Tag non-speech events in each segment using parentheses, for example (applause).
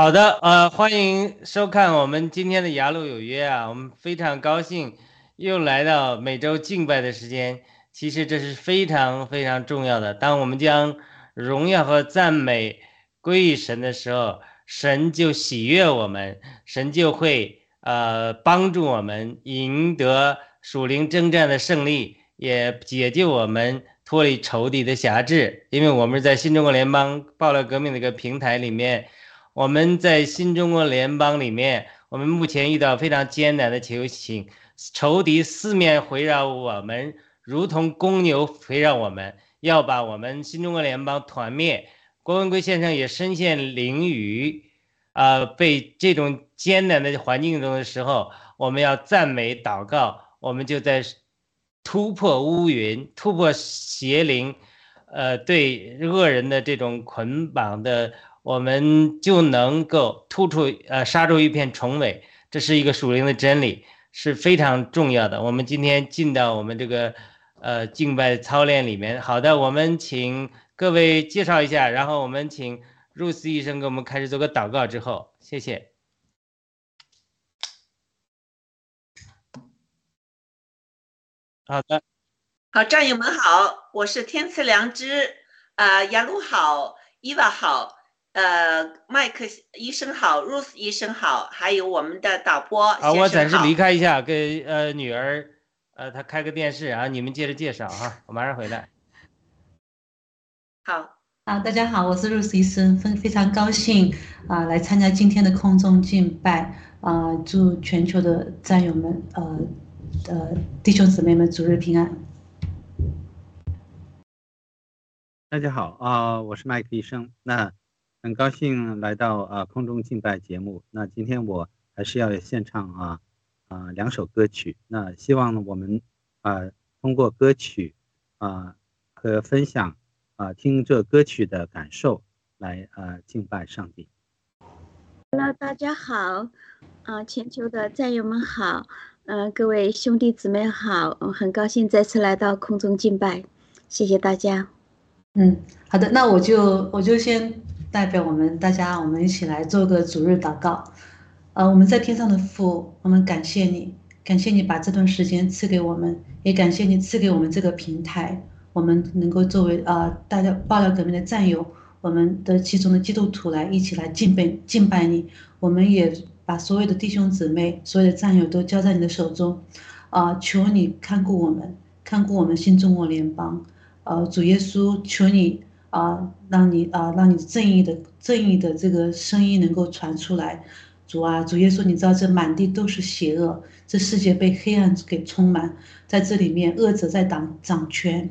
好的，呃，欢迎收看我们今天的雅鲁有约啊，我们非常高兴又来到每周敬拜的时间。其实这是非常非常重要的。当我们将荣耀和赞美归于神的时候，神就喜悦我们，神就会呃帮助我们赢得属灵征战的胜利，也解救我们脱离仇敌的辖制。因为我们在新中国联邦爆料革命的一个平台里面。我们在新中国联邦里面，我们目前遇到非常艰难的情形，仇敌四面围绕我们，如同公牛围绕我们，要把我们新中国联邦团灭。郭文贵先生也身陷囹圄，啊，被这种艰难的环境中的时候，我们要赞美祷告，我们就在突破乌云，突破邪灵，呃，对恶人的这种捆绑的。我们就能够突出呃杀出一片重围，这是一个属灵的真理，是非常重要的。我们今天进到我们这个呃敬拜操练里面。好的，我们请各位介绍一下，然后我们请 Rose 医生给我们开始做个祷告之后，谢谢。好的，好，战友们好，我是天赐良知，啊，杨璐好，伊娃好。呃，麦克医生好，Rose 医生好，还有我们的导播啊，我暂时离开一下，给呃女儿，呃，她开个电视啊，你们接着介绍啊，我马上回来。(laughs) 好，啊，大家好，我是 Rose 医生，非非常高兴啊，来参加今天的空中敬拜啊，祝全球的战友们，呃，呃，弟兄姊妹们，主日平安。大家好啊，我是麦克医生，那。很高兴来到啊空中敬拜节目。那今天我还是要献唱啊啊两首歌曲。那希望我们啊通过歌曲啊和分享啊听这歌曲的感受来啊敬拜上帝。Hello，大家好啊，全球的战友们好，嗯，各位兄弟姊妹好，我，很高兴再次来到空中敬拜，谢谢大家。嗯，好的，那我就我就先。代表我们大家，我们一起来做个主日祷告。呃，我们在天上的父，我们感谢你，感谢你把这段时间赐给我们，也感谢你赐给我们这个平台，我们能够作为呃大家爆料革命的战友，我们的其中的基督徒来一起来敬拜敬拜你。我们也把所有的弟兄姊妹、所有的战友都交在你的手中，啊，求你看顾我们，看顾我们新中国联邦。呃，主耶稣，求你。啊，让你啊，让你正义的正义的这个声音能够传出来，主啊，主耶稣，你知道这满地都是邪恶，这世界被黑暗给充满，在这里面恶者在掌掌权。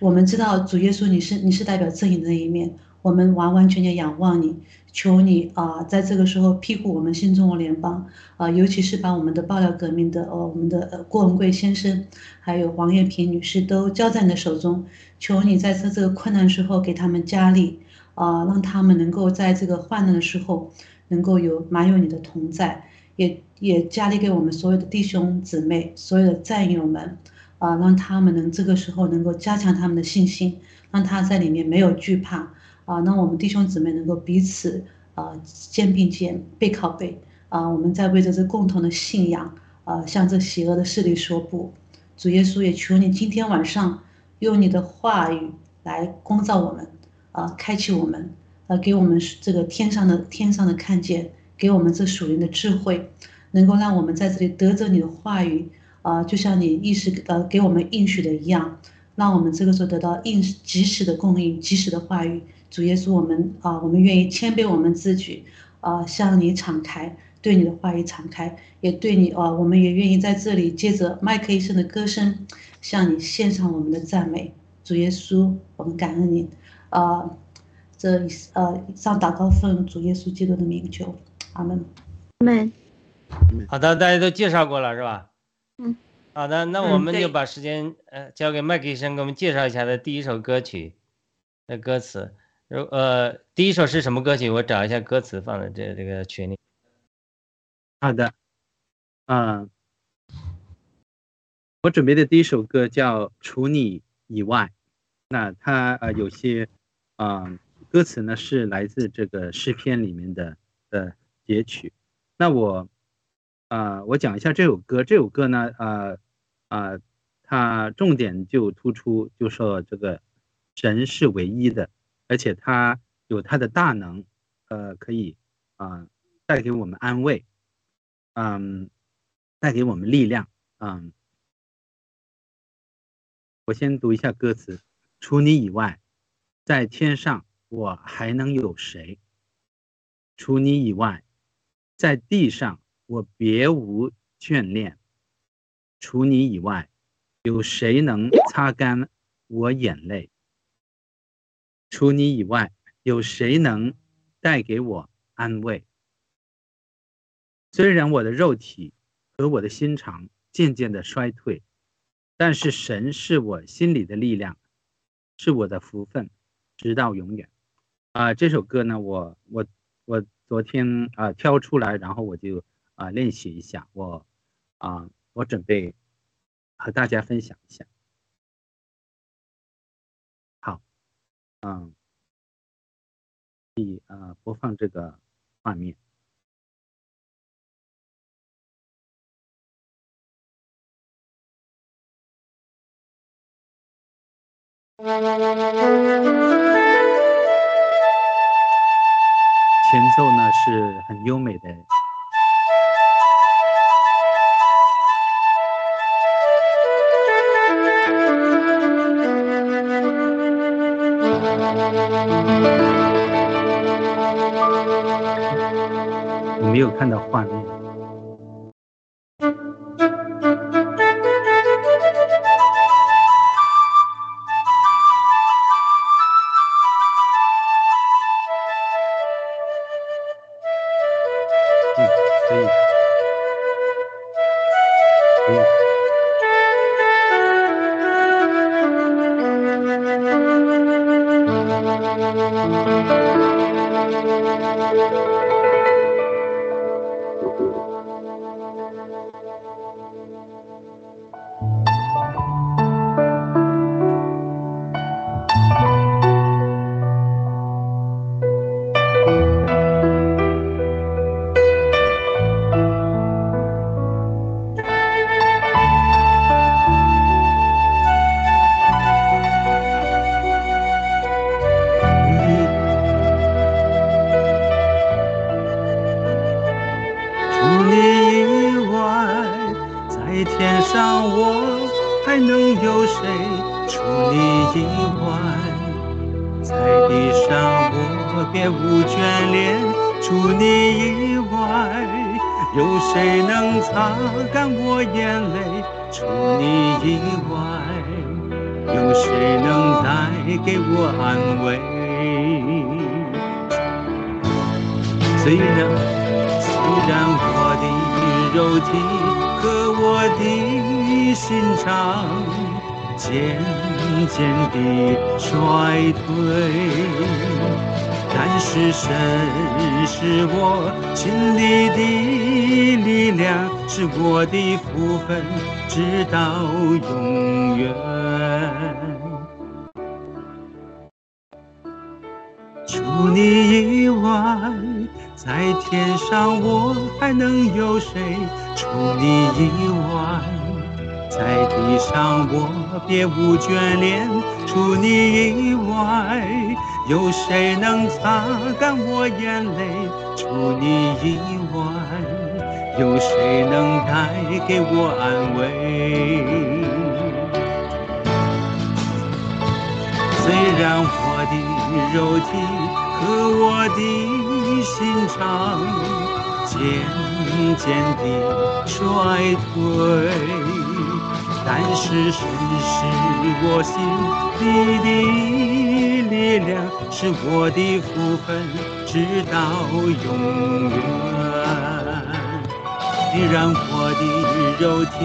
我们知道主耶稣，你是你是代表正义的那一面。我们完完全全仰望你，求你啊，在这个时候庇护我们新中国联邦啊，尤其是把我们的爆料革命的哦，我们的郭文贵先生，还有王艳萍女士都交在你的手中，求你在这这个困难时候给他们加力啊，让他们能够在这个患难的时候能够有满有你的同在，也也加力给我们所有的弟兄姊妹、所有的战友们啊，让他们能这个时候能够加强他们的信心，让他在里面没有惧怕。啊，让我们弟兄姊妹能够彼此啊肩并肩背靠背啊，我们在为着这共同的信仰啊，向这邪恶的势力说不。主耶稣也求你今天晚上用你的话语来光照我们啊，开启我们啊，给我们这个天上的天上的看见，给我们这属灵的智慧，能够让我们在这里得着你的话语啊，就像你意识呃给我们应许的一样，让我们这个时候得到应及时的供应，及时的话语。主耶稣，我们啊，我们愿意谦卑我们自己，啊，向你敞开，对你的话语敞开，也对你啊，我们也愿意在这里借着麦克医生的歌声，向你献上我们的赞美。主耶稣，我们感恩你，啊，这呃上祷告奉主耶稣基督的名求，阿门。阿门。好的，大家都介绍过了是吧？嗯。好的，那我们就把时间呃交给麦克医生，给我们介绍一下的第一首歌曲的歌词。呃，第一首是什么歌曲？我找一下歌词放在这这个群里。好的，嗯，我准备的第一首歌叫《除你以外》，那它呃有些，嗯，歌词呢是来自这个诗篇里面的的截取。那我啊，我讲一下这首歌。这首歌呢，啊啊，它重点就突出，就说这个神是唯一的，而且他有他的大能，呃，可以啊带给我们安慰，嗯，带给我们力量，嗯。我先读一下歌词：除你以外，在天上我还能有谁？除你以外，在地上我别无眷恋。除你以外，有谁能擦干我眼泪？除你以外，有谁能带给我安慰？虽然我的肉体和我的心肠渐渐的衰退。但是神是我心里的力量，是我的福分，直到永远。啊，这首歌呢，我我我昨天啊挑出来，然后我就啊练习一下，我啊我准备和大家分享一下。嗯，可以啊播放这个画面。前奏呢是很优美的。我没有看到画面。是神是我心里的力量，是我的福分，直到永远。虽然我的肉体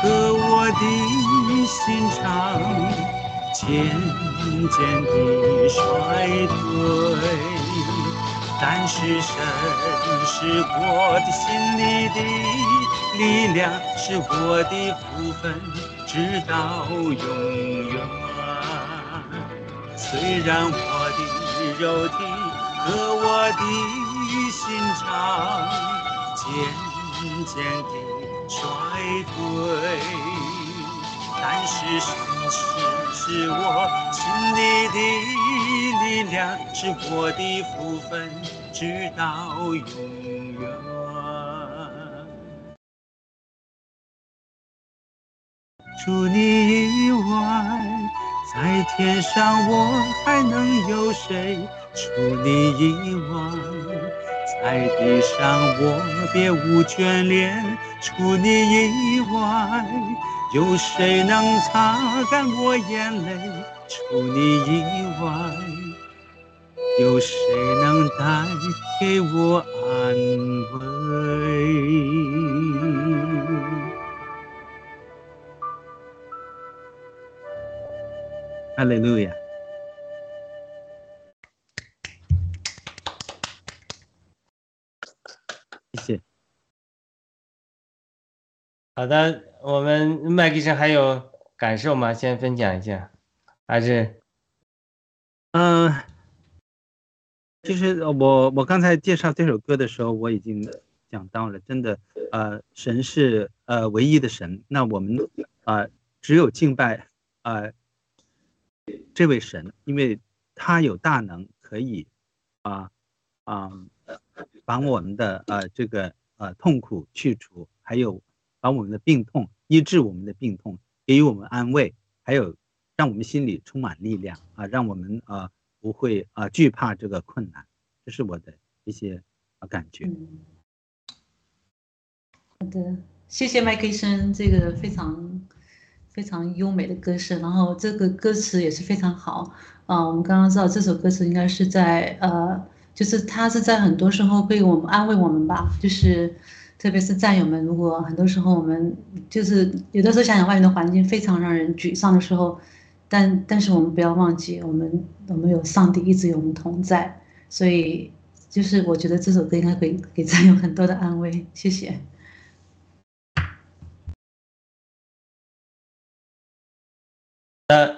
和我的心肠渐渐地衰退，但是神是我的心里的力量，是我的福分，直到永远。虽然我的肉体和我的心肠渐渐地衰退，但是神是是我心里的力量，是我的福分，直到永远。除你以外，在天上我还能有谁？除你以外，在地上我别无眷恋。除你以外，有谁能擦干我眼泪？除你以外，有谁能带给我安慰？哈利路亚。谢谢。好的，我们麦医生还有感受吗？先分享一下，还是？嗯，就是我我刚才介绍这首歌的时候，我已经讲到了，真的，呃，神是呃唯一的神，那我们啊只有敬拜啊这位神，因为他有大能，可以啊啊把我们的呃这个呃痛苦去除，还有把我们的病痛医治，我们的病痛给予我们安慰，还有让我们心里充满力量啊，让我们啊不会啊惧怕这个困难，这是我的一些啊感觉。好的，谢谢麦克医生，这个非常非常优美的歌声，然后这个歌词也是非常好啊。我们刚刚知道这首歌词应该是在呃，就是他是在很多时候会我们安慰我们吧，就是特别是战友们，如果很多时候我们就是有的时候想想外面的环境非常让人沮丧的时候，但但是我们不要忘记，我们我们有上帝一直与我们同在，所以就是我觉得这首歌应该会给战友很多的安慰，谢谢。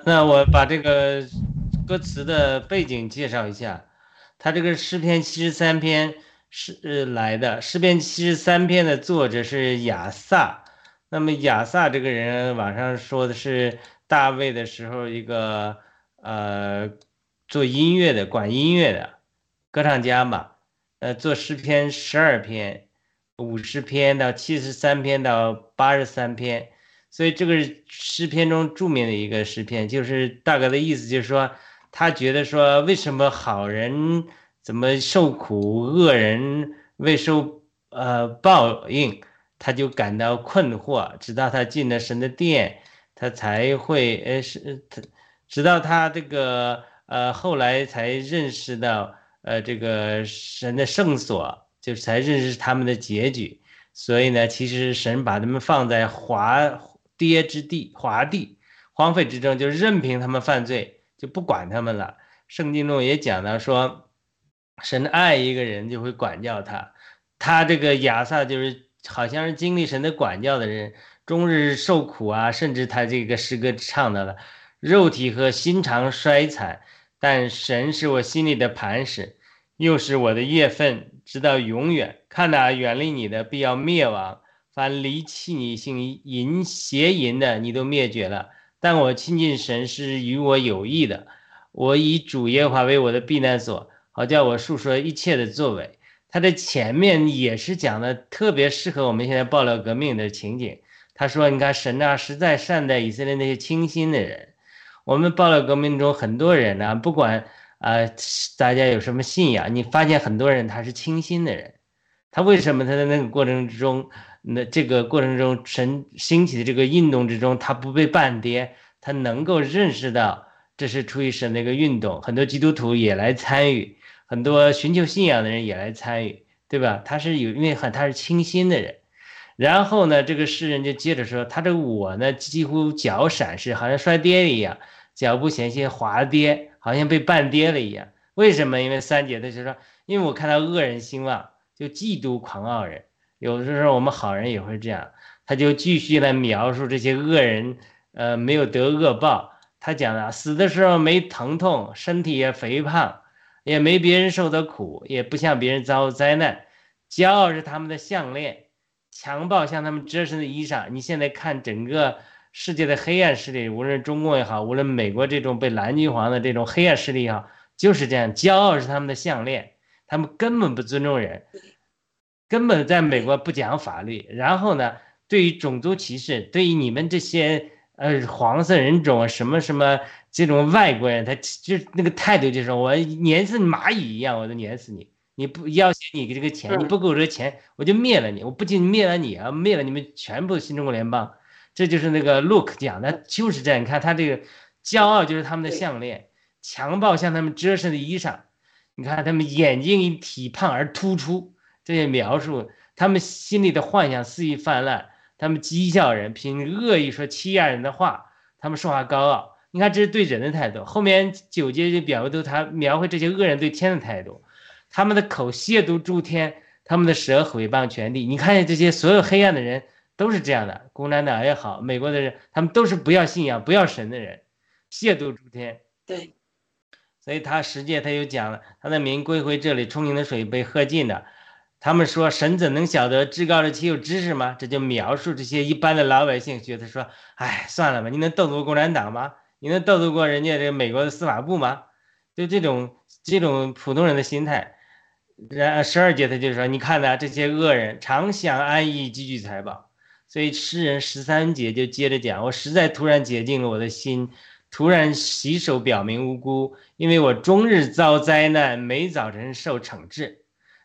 (laughs) 那我把这个歌词的背景介绍一下，他这个诗篇七十三篇是呃来的，诗篇七十三篇的作者是亚萨。那么亚萨这个人，网上说的是大卫的时候一个呃做音乐的，管音乐的歌唱家嘛，呃做诗篇十二篇，五十篇到七十三篇到八十三篇。所以这个诗篇中著名的一个诗篇，就是大概的意思就是说，他觉得说，为什么好人怎么受苦，恶人未受呃报应，他就感到困惑，直到他进了神的殿，他才会呃是他，直到他这个呃后来才认识到呃这个神的圣所，就是才认识他们的结局。所以呢，其实神把他们放在华。跌之地，华地，荒废之中，就任凭他们犯罪，就不管他们了。圣经中也讲到说，神爱一个人就会管教他。他这个亚萨就是好像是经历神的管教的人，终日受苦啊，甚至他这个诗歌唱到了，肉体和心肠衰残，但神是我心里的磐石，又是我的月份，直到永远。看哪，远离你的必要灭亡。凡离弃你、性淫邪淫的，你都灭绝了。但我亲近神是与我有益的。我以主耶和华为我的避难所，好叫我述说一切的作为。他的前面也是讲的特别适合我们现在爆料革命的情景。他说：“你看神啊，实在善待以色列那些清心的人。我们爆料革命中很多人呢，不管啊大家有什么信仰，你发现很多人他是清心的人。他为什么他在那个过程之中？”那这个过程中，神兴起的这个运动之中，他不被绊跌，他能够认识到这是出于神的一个运动。很多基督徒也来参与，很多寻求信仰的人也来参与，对吧？他是有，因为很他是清心的人。然后呢，这个诗人就接着说，他这个我呢，几乎脚闪失，好像摔跌一样，脚步险些滑跌，好像被绊跌了一样。为什么？因为三姐他就说，因为我看到恶人兴旺，就嫉妒狂傲人。有的时候我们好人也会这样，他就继续来描述这些恶人，呃，没有得恶报。他讲了，死的时候没疼痛，身体也肥胖，也没别人受的苦，也不向别人遭灾难。骄傲是他们的项链，强暴像他们遮身的衣裳。你现在看整个世界的黑暗势力，无论中共也好，无论美国这种被蓝金黄的这种黑暗势力也好，就是这样，骄傲是他们的项链，他们根本不尊重人，根本在美国不讲法律。然后呢，对于种族歧视，对于你们这些呃黄色人种啊，什么什么。这种外国人，他就那个态度就是我碾死蚂蚁一样，我都碾死你！你不要挟你这个钱，你不给我这个钱，我就灭了你！我不仅灭了你啊，灭了你们全部新中国联邦！这就是那个 Look 讲的，就是这样。你看他这个骄傲就是他们的项链，强暴像他们遮身的衣裳。你看他们眼睛因体胖而突出，这些描述，他们心里的幻想肆意泛滥，他们讥笑人，凭恶意说欺压人的话，他们说话高傲。你看，这是对人的态度。后面九节就表都他描绘这些恶人对天的态度，他们的口亵渎诸天，他们的舌毁谤权力。你看见这些所有黑暗的人都是这样的，共产党也好，美国的人，他们都是不要信仰、不要神的人，亵渎诸天。对，所以他实际他又讲了，他的名归回这里，充盈的水被喝尽了。他们说神怎能晓得至高的岂有知识吗？这就描述这些一般的老百姓，觉得说，哎，算了吧，你能斗得过共产党吗？你能斗得过人家这美国的司法部吗？就这种这种普通人的心态。然十二节他就说：“你看呐，这些恶人常想安逸，积聚财宝。”所以诗人十三节就接着讲：“我实在突然洁净了我的心，突然洗手表明无辜，因为我终日遭灾难，每早晨受惩治。”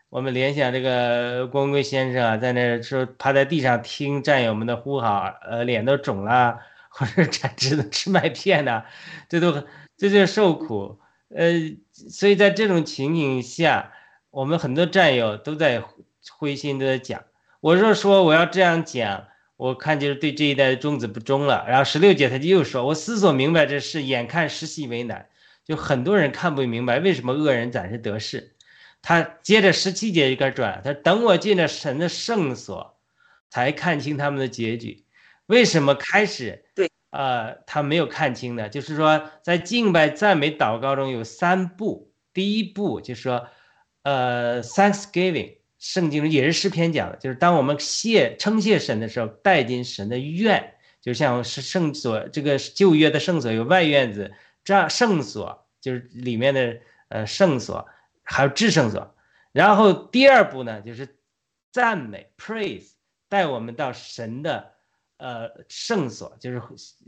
我们联想这个郭文贵先生啊，在那说趴在地上听战友们的呼号，呃，脸都肿了。或者产只能吃麦片呢，这都这就是受苦，呃，所以在这种情景下，我们很多战友都在灰心，都在讲。我若说我要这样讲，我看就是对这一代的宗旨不忠了。然后十六姐她就又说，我思索明白这事，眼看时习为难，就很多人看不明白为什么恶人暂时得势。他接着十七节就开始转，他等我进了神的圣所，才看清他们的结局。为什么开始？对，呃，他没有看清呢，就是说，在敬拜、赞美、祷告中有三步。第一步就是说，呃，Thanksgiving，圣经中也是诗篇讲的，就是当我们谢称谢神的时候，带进神的院，就像是圣所，这个旧约的圣所有外院子，这样圣所就是里面的呃圣所，还有至圣所。然后第二步呢，就是赞美 （praise），带我们到神的。呃，圣所就是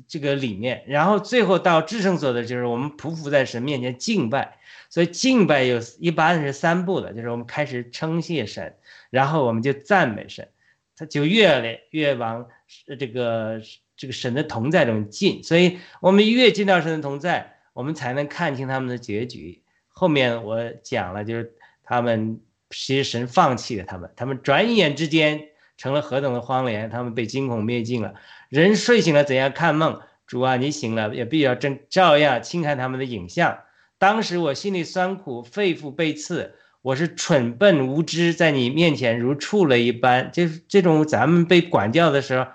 这个里面，然后最后到至圣所的，就是我们匍匐在神面前敬拜。所以敬拜有一般是三步的，就是我们开始称谢神，然后我们就赞美神，他就越来越往这个这个神的同在中进。所以我们越进到神的同在，我们才能看清他们的结局。后面我讲了，就是他们其实神放弃了他们，他们转眼之间。成了何等的荒凉！他们被惊恐灭尽了。人睡醒了，怎样看梦？主啊，你醒了，也必要正照样轻看他们的影像。当时我心里酸苦，肺腑被刺，我是蠢笨无知，在你面前如畜类一般。就是这种咱们被管教的时候，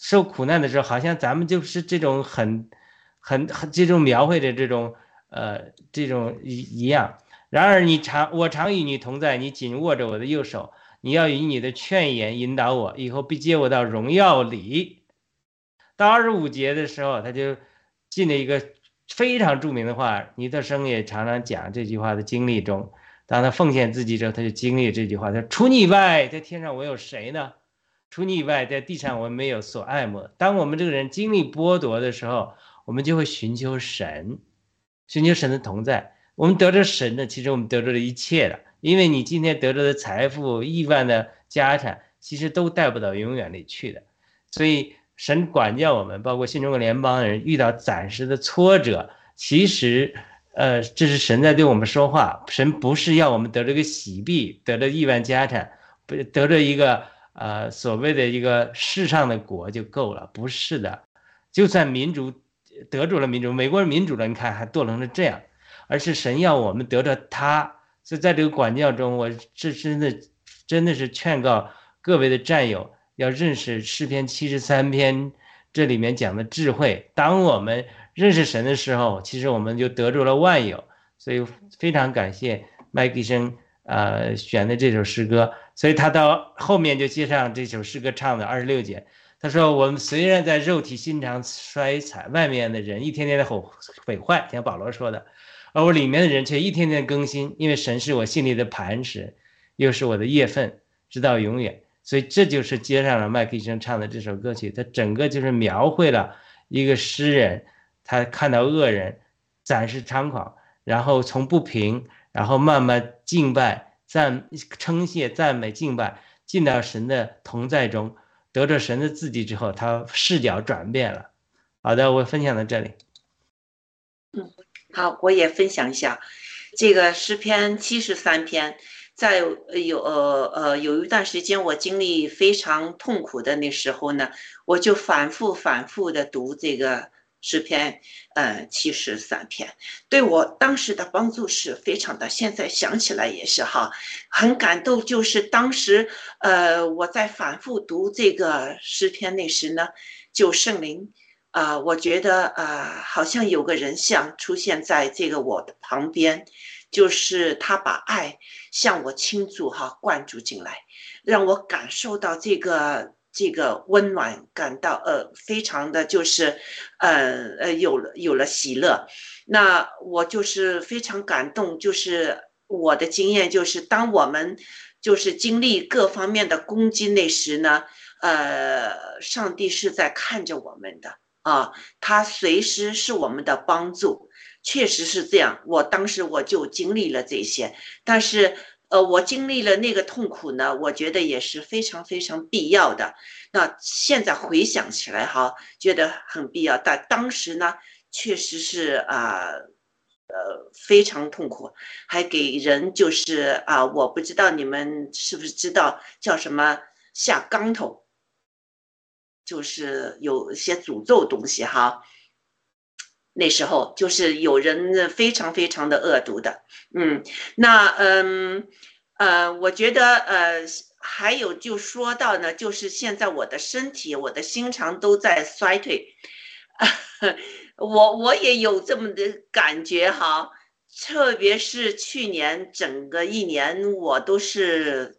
受苦难的时候，好像咱们就是这种很、很、很这种描绘的这种呃这种一一样。然而你常我常与你同在，你紧握着我的右手。你要以你的劝言引导我，以后必接我到荣耀里。到二十五节的时候，他就进了一个非常著名的话。尼特生也常常讲这句话的经历中，当他奉献自己之后，他就经历这句话：他说：“除你以外，在天上我有谁呢？除你以外，在地上我没有所爱慕。”当我们这个人经历剥夺的时候，我们就会寻求神，寻求神的同在。我们得着神的，其实我们得着了一切了。因为你今天得着的财富、亿万的家产，其实都带不到永远里去的。所以神管教我们，包括新中国联邦人遇到暂时的挫折，其实，呃，这是神在对我们说话。神不是要我们得这个喜币，得着亿万家产，不得着一个呃所谓的一个世上的国就够了，不是的。就算民主得住了民主，美国人民主了，你看还堕落成这样，而是神要我们得着他。所以在这个管教中，我这真的真的是劝告各位的战友要认识诗篇七十三篇这里面讲的智慧。当我们认识神的时候，其实我们就得着了万有。所以非常感谢麦迪生呃选的这首诗歌，所以他到后面就接上这首诗歌唱的二十六节。他说：“我们虽然在肉体心肠衰残，外面的人一天天的毁毁坏，像保罗说的，而我里面的人却一天天更新，因为神是我心里的磐石，又是我的业份，直到永远。所以这就是接上了麦克医生唱的这首歌曲，他整个就是描绘了一个诗人，他看到恶人暂时猖狂，然后从不平，然后慢慢敬拜、赞称谢、赞美、敬拜，进到神的同在中。”得着神的自己之后，他视角转变了。好的，我分享到这里。嗯，好，我也分享一下这个诗篇七十三篇，在有呃呃有一段时间我经历非常痛苦的那时候呢，我就反复反复的读这个。诗篇，呃，七十三篇，对我当时的帮助是非常的。现在想起来也是哈，很感动。就是当时，呃，我在反复读这个诗篇那时呢，就圣灵，啊，我觉得啊，好像有个人像出现在这个我的旁边，就是他把爱向我倾注哈，灌注进来，让我感受到这个。这个温暖感到呃非常的就是，呃呃有了有了喜乐，那我就是非常感动，就是我的经验就是，当我们就是经历各方面的攻击那时呢，呃，上帝是在看着我们的啊，他随时是我们的帮助，确实是这样。我当时我就经历了这些，但是。呃，我经历了那个痛苦呢，我觉得也是非常非常必要的。那现在回想起来哈，觉得很必要，但当时呢，确实是啊，呃，非常痛苦，还给人就是啊，我不知道你们是不是知道叫什么下杠头，就是有些诅咒东西哈。那时候就是有人非常非常的恶毒的，嗯，那嗯呃，我觉得呃还有就说到呢，就是现在我的身体、我的心肠都在衰退，(laughs) 我我也有这么的感觉哈，特别是去年整个一年我都是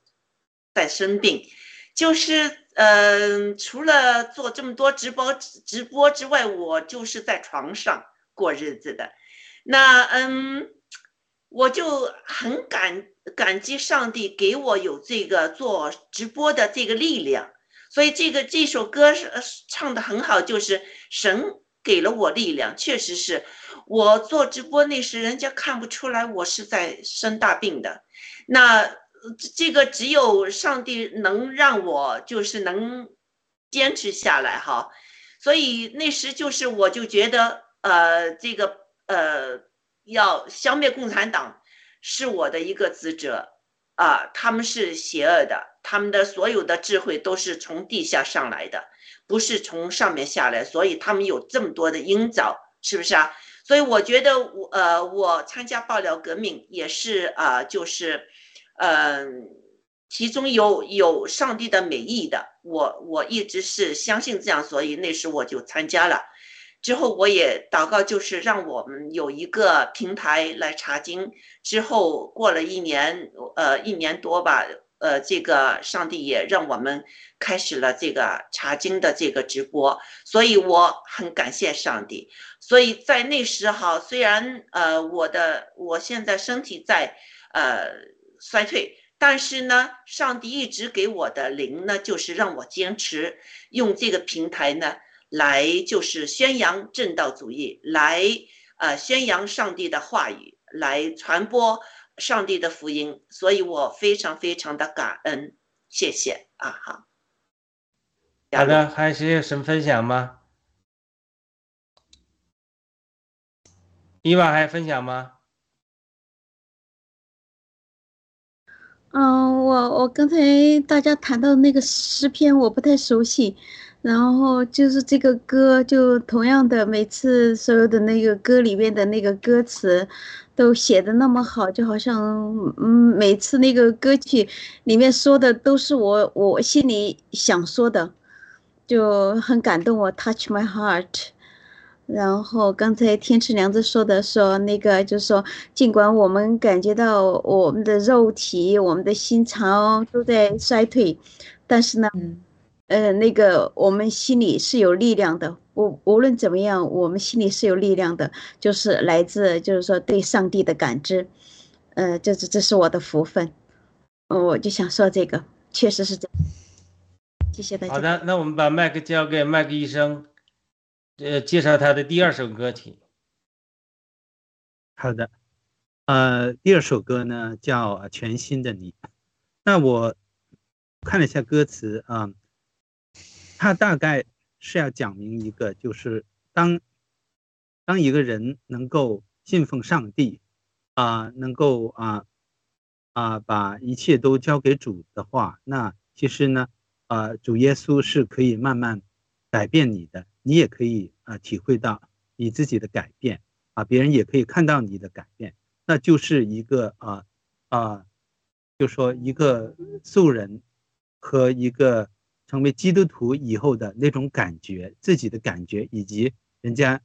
在生病，就是嗯，除了做这么多直播直播之外，我就是在床上。过日子的，那嗯，我就很感感激上帝给我有这个做直播的这个力量，所以这个这首歌是唱的很好，就是神给了我力量，确实是我做直播那时，人家看不出来我是在生大病的，那这个只有上帝能让我就是能坚持下来哈，所以那时就是我就觉得。呃，这个呃，要消灭共产党是我的一个职责啊。他们是邪恶的，他们的所有的智慧都是从地下上来的，不是从上面下来，所以他们有这么多的阴招，是不是啊？所以我觉得我呃，我参加爆料革命也是啊，就是嗯，其中有有上帝的美意的，我我一直是相信这样，所以那时我就参加了。之后我也祷告，就是让我们有一个平台来查经。之后过了一年，呃，一年多吧，呃，这个上帝也让我们开始了这个查经的这个直播，所以我很感谢上帝。所以在那时哈，虽然呃我的我现在身体在呃衰退，但是呢，上帝一直给我的灵呢，就是让我坚持用这个平台呢。来就是宣扬正道主义，来呃宣扬上帝的话语，来传播上帝的福音，所以我非常非常的感恩，谢谢啊，好。好的，还有谁有什么分享吗？伊娃还有分享吗？嗯，我我刚才大家谈到那个诗篇，我不太熟悉。然后就是这个歌，就同样的，每次所有的那个歌里面的那个歌词，都写的那么好，就好像，嗯，每次那个歌曲里面说的都是我我心里想说的，就很感动我，touch my heart。然后刚才天池良子说的说那个就是说，尽管我们感觉到我们的肉体、我们的心肠都在衰退，但是呢，嗯呃，那个我们心里是有力量的。无无论怎么样，我们心里是有力量的，就是来自就是说对上帝的感知。呃，这是这是我的福分。嗯，我就想说这个，确实是这样。谢谢大家。好的，那我们把麦克交给麦克医生，呃，介绍他的第二首歌曲。好的，呃，第二首歌呢叫《全新的你》。那我看了一下歌词啊、它大概是要讲明一个，就是当当一个人能够信奉上帝啊、能够啊啊把一切都交给主的话，那其实呢，啊，主耶稣是可以慢慢改变你的，你也可以啊体会到你自己的改变。啊，别人也可以看到你的改变，那就是一个啊啊，就说一个素人和一个成为基督徒以后的那种感觉，自己的感觉，以及人家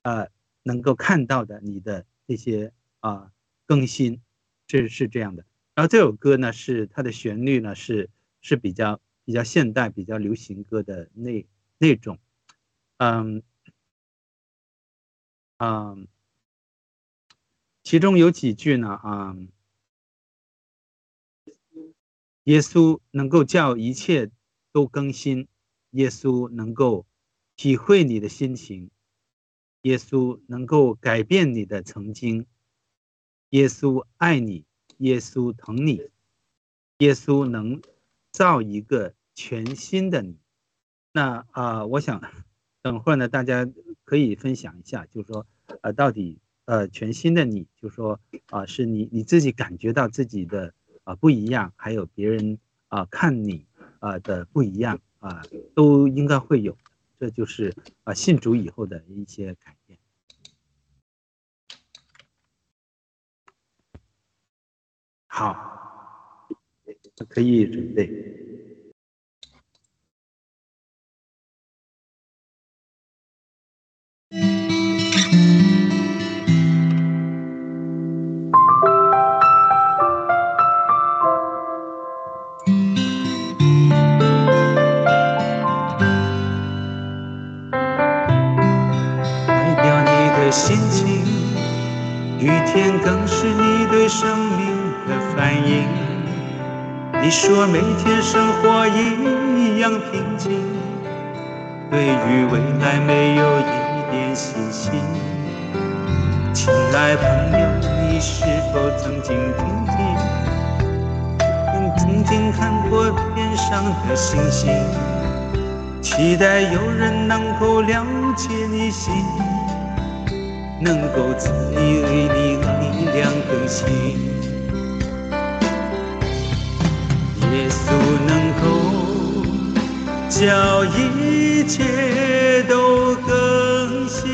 啊能够看到的你的这些啊更新，是是这样的。然后这首歌呢，是它的旋律呢是是比较比较现代、比较流行歌的那那种，嗯。啊，其中有几句呢？啊，耶稣能够叫一切都更新，耶稣能够体会你的心情，耶稣能够改变你的曾经，耶稣爱你，耶稣疼你，耶稣能造一个全新的你。那啊，我想等会儿呢，大家。可以分享一下，就是说，呃，到底呃全新的你，就是说啊，是你你自己感觉到自己的啊不一样，还有别人啊看你啊的不一样啊，都应该会有，这就是啊信主以后的一些改变。好，可以准备。你说每天生活一样平静，对于未来没有一点信心。亲爱朋友，你是否曾经听见，曾经看过天上的星星？期待有人能够了解你心，能够赐你为你力量更新。稣能够叫一切都更新，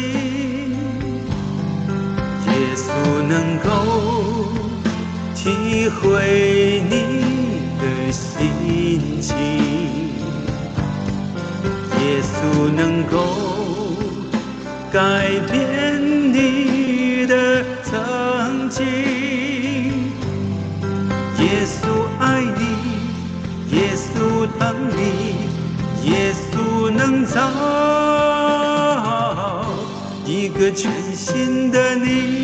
耶稣能够体会你的心情。耶稣能够改变等你，耶稣能造一个全新的。你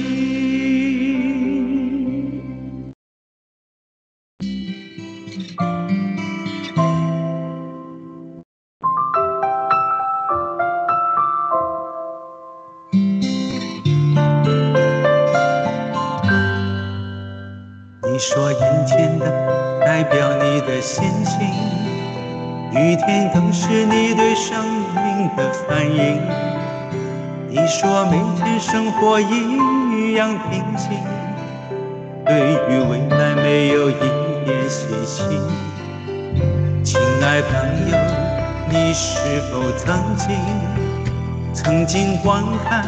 观看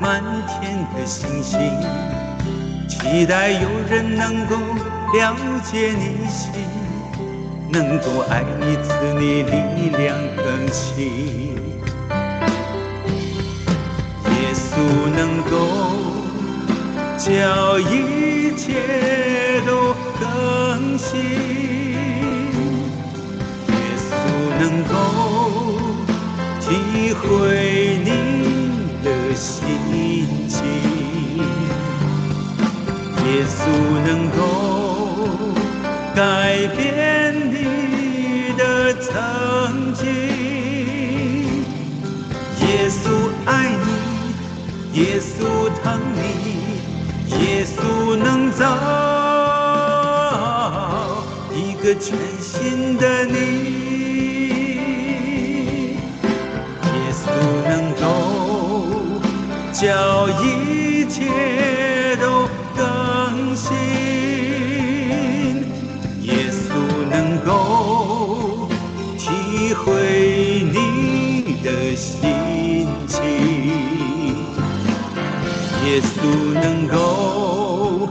满天的星星？期待有人能够了解你心，能够爱你，赐你力量更新。耶稣能够叫一切都更新，耶稣能够体会心情，耶稣能够改变你的曾经。耶稣爱你，耶稣疼你，耶稣能造一个全新的你。叫一切都更新，耶稣能够体会你的心情，耶稣能够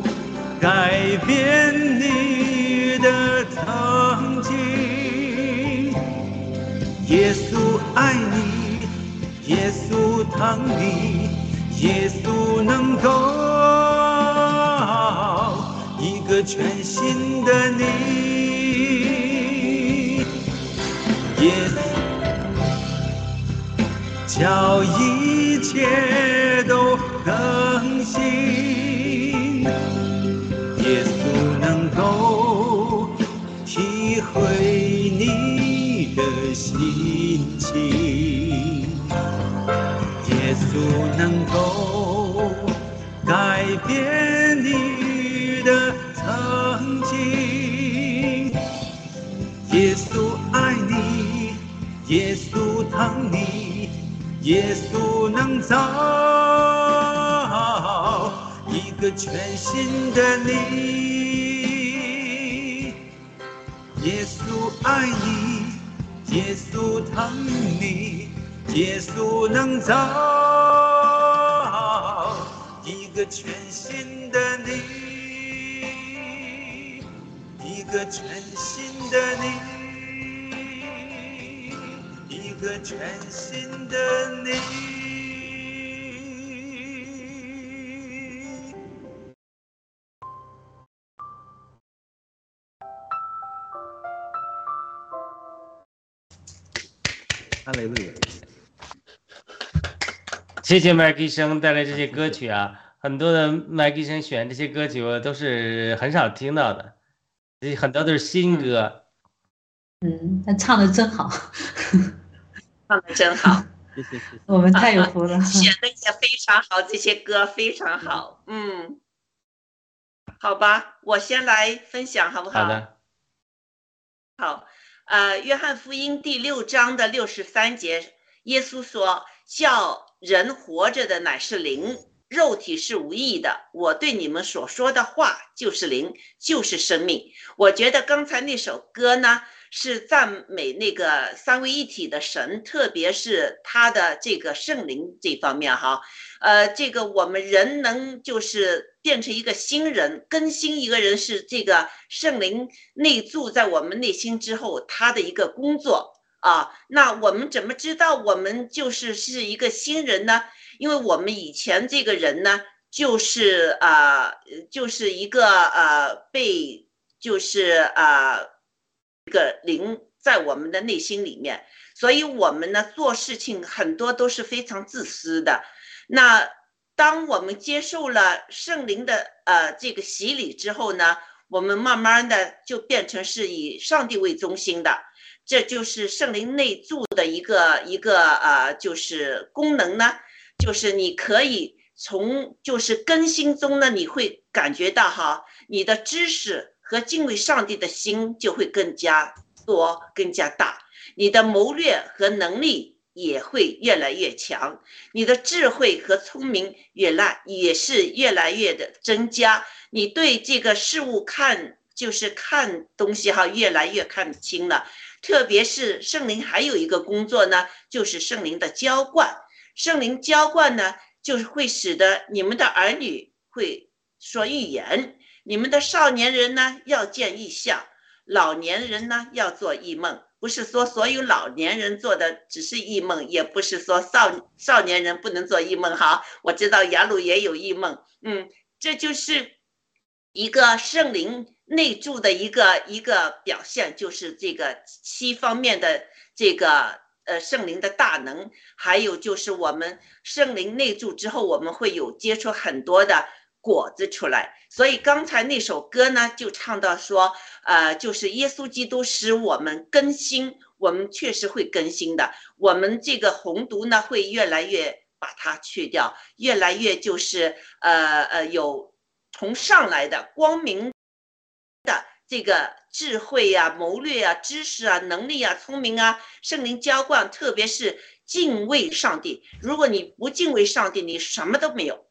改变你的曾经。耶稣爱你，耶稣疼你，耶稣能够一个全新的你。耶稣叫一切都更新，耶稣能够体会你的心情，耶稣能够改变你的曾经，耶稣爱你，耶稣疼你，耶稣能造一个全新的你。耶稣爱你，耶稣疼你，耶稣能造个全新的你，一个全新的你，一个全新的你。哈雷路亚。谢谢麦克医生带来这些歌曲啊，很多的麦克医生选这些歌曲我都是很少听到的，这很多都是新歌。嗯，他唱的真好，唱的真好，(laughs) 谢谢谢谢。我们太有福了。选的也非常好，这些歌非常好。嗯，好吧，我先来分享好不好？好的，好，呃，约翰福音第六章的六十三节，耶稣说：“叫人活着的乃是灵，肉体是无益的。我对你们所说的话就是灵，就是生命。”我觉得刚才那首歌呢，是赞美那个三位一体的神，特别是他的这个圣灵这方面哈。呃，这个我们人能就是变成一个新人，更新一个人是这个圣灵内住在我们内心之后，他的一个工作啊。那我们怎么知道我们就是是一个新人呢？因为我们以前这个人呢，就是、呃就是一个呃被就是啊、一个灵在我们的内心里面，所以我们呢做事情很多都是非常自私的。那当我们接受了圣灵的呃这个洗礼之后呢，我们慢慢的就变成是以上帝为中心的，这就是圣灵内住的一个一个呃就是功能呢，就是你可以从就是更新中呢，你会感觉到哈，你的知识和敬畏上帝的心就会更加多、更加大，你的谋略和能力。也会越来越强，你的智慧和聪明越来也是越来越的增加。你对这个事物看就是看东西哈，越来越看清了。特别是圣灵还有一个工作呢，就是圣灵的浇灌。圣灵浇灌呢，就是会使得你们的儿女会说预言，你们的少年人呢要见异象，老年人呢要做异梦。不是说所有老年人做的只是异梦，也不是说少少年人不能做异梦。哈，我知道雅鲁也有异梦，嗯，这就是一个圣灵内住的一个一个表现，就是这个七方面的这个呃圣灵的大能，还有就是我们圣灵内住之后，我们会有结出很多的。果子出来，所以刚才那首歌呢，就唱到说，呃，就是耶稣基督使我们更新，我们确实会更新的。我们这个红毒呢，会越来越把它去掉，越来越就是呃呃有从上来的光明这个智慧呀、谋略啊、知识啊、能力啊、聪明啊，圣灵浇灌，特别是敬畏上帝。如果你不敬畏上帝，你什么都没有。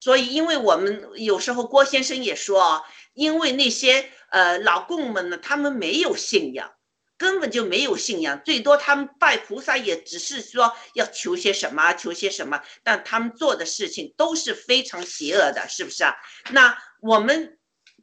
所以，因为我们有时候郭先生也说啊，因为那些呃老公们呢，他们没有信仰，根本就没有信仰，最多他们拜菩萨也只是说要求些什么，求些什么，但他们做的事情都是非常邪恶的，是不是啊？那我们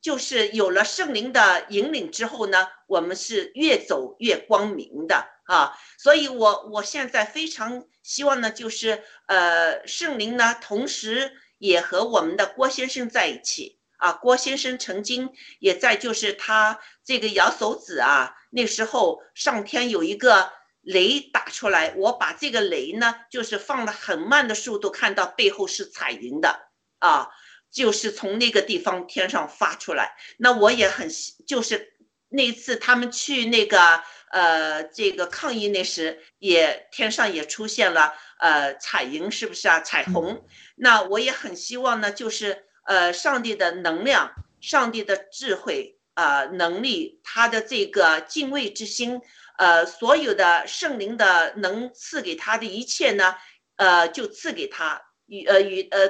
就是有了圣灵的引领之后呢，我们是越走越光明的啊。所以我我现在非常希望呢，就是呃圣灵呢，同时。也和我们的郭先生在一起啊，郭先生曾经也在，就是他这个摇手指啊，那时候上天有一个雷打出来，我把这个雷呢，就是放了很慢的速度，看到背后是彩云的啊，就是从那个地方天上发出来。那我也很，就是那次他们去那个呃这个抗议那时，也天上也出现了呃彩云，是不是啊？彩虹。那我也很希望呢，就是呃，上帝的能量、上帝的智慧啊，能力，他的这个敬畏之心，呃，所有的圣灵的能赐给他的一切呢，呃，就赐给他与呃与呃，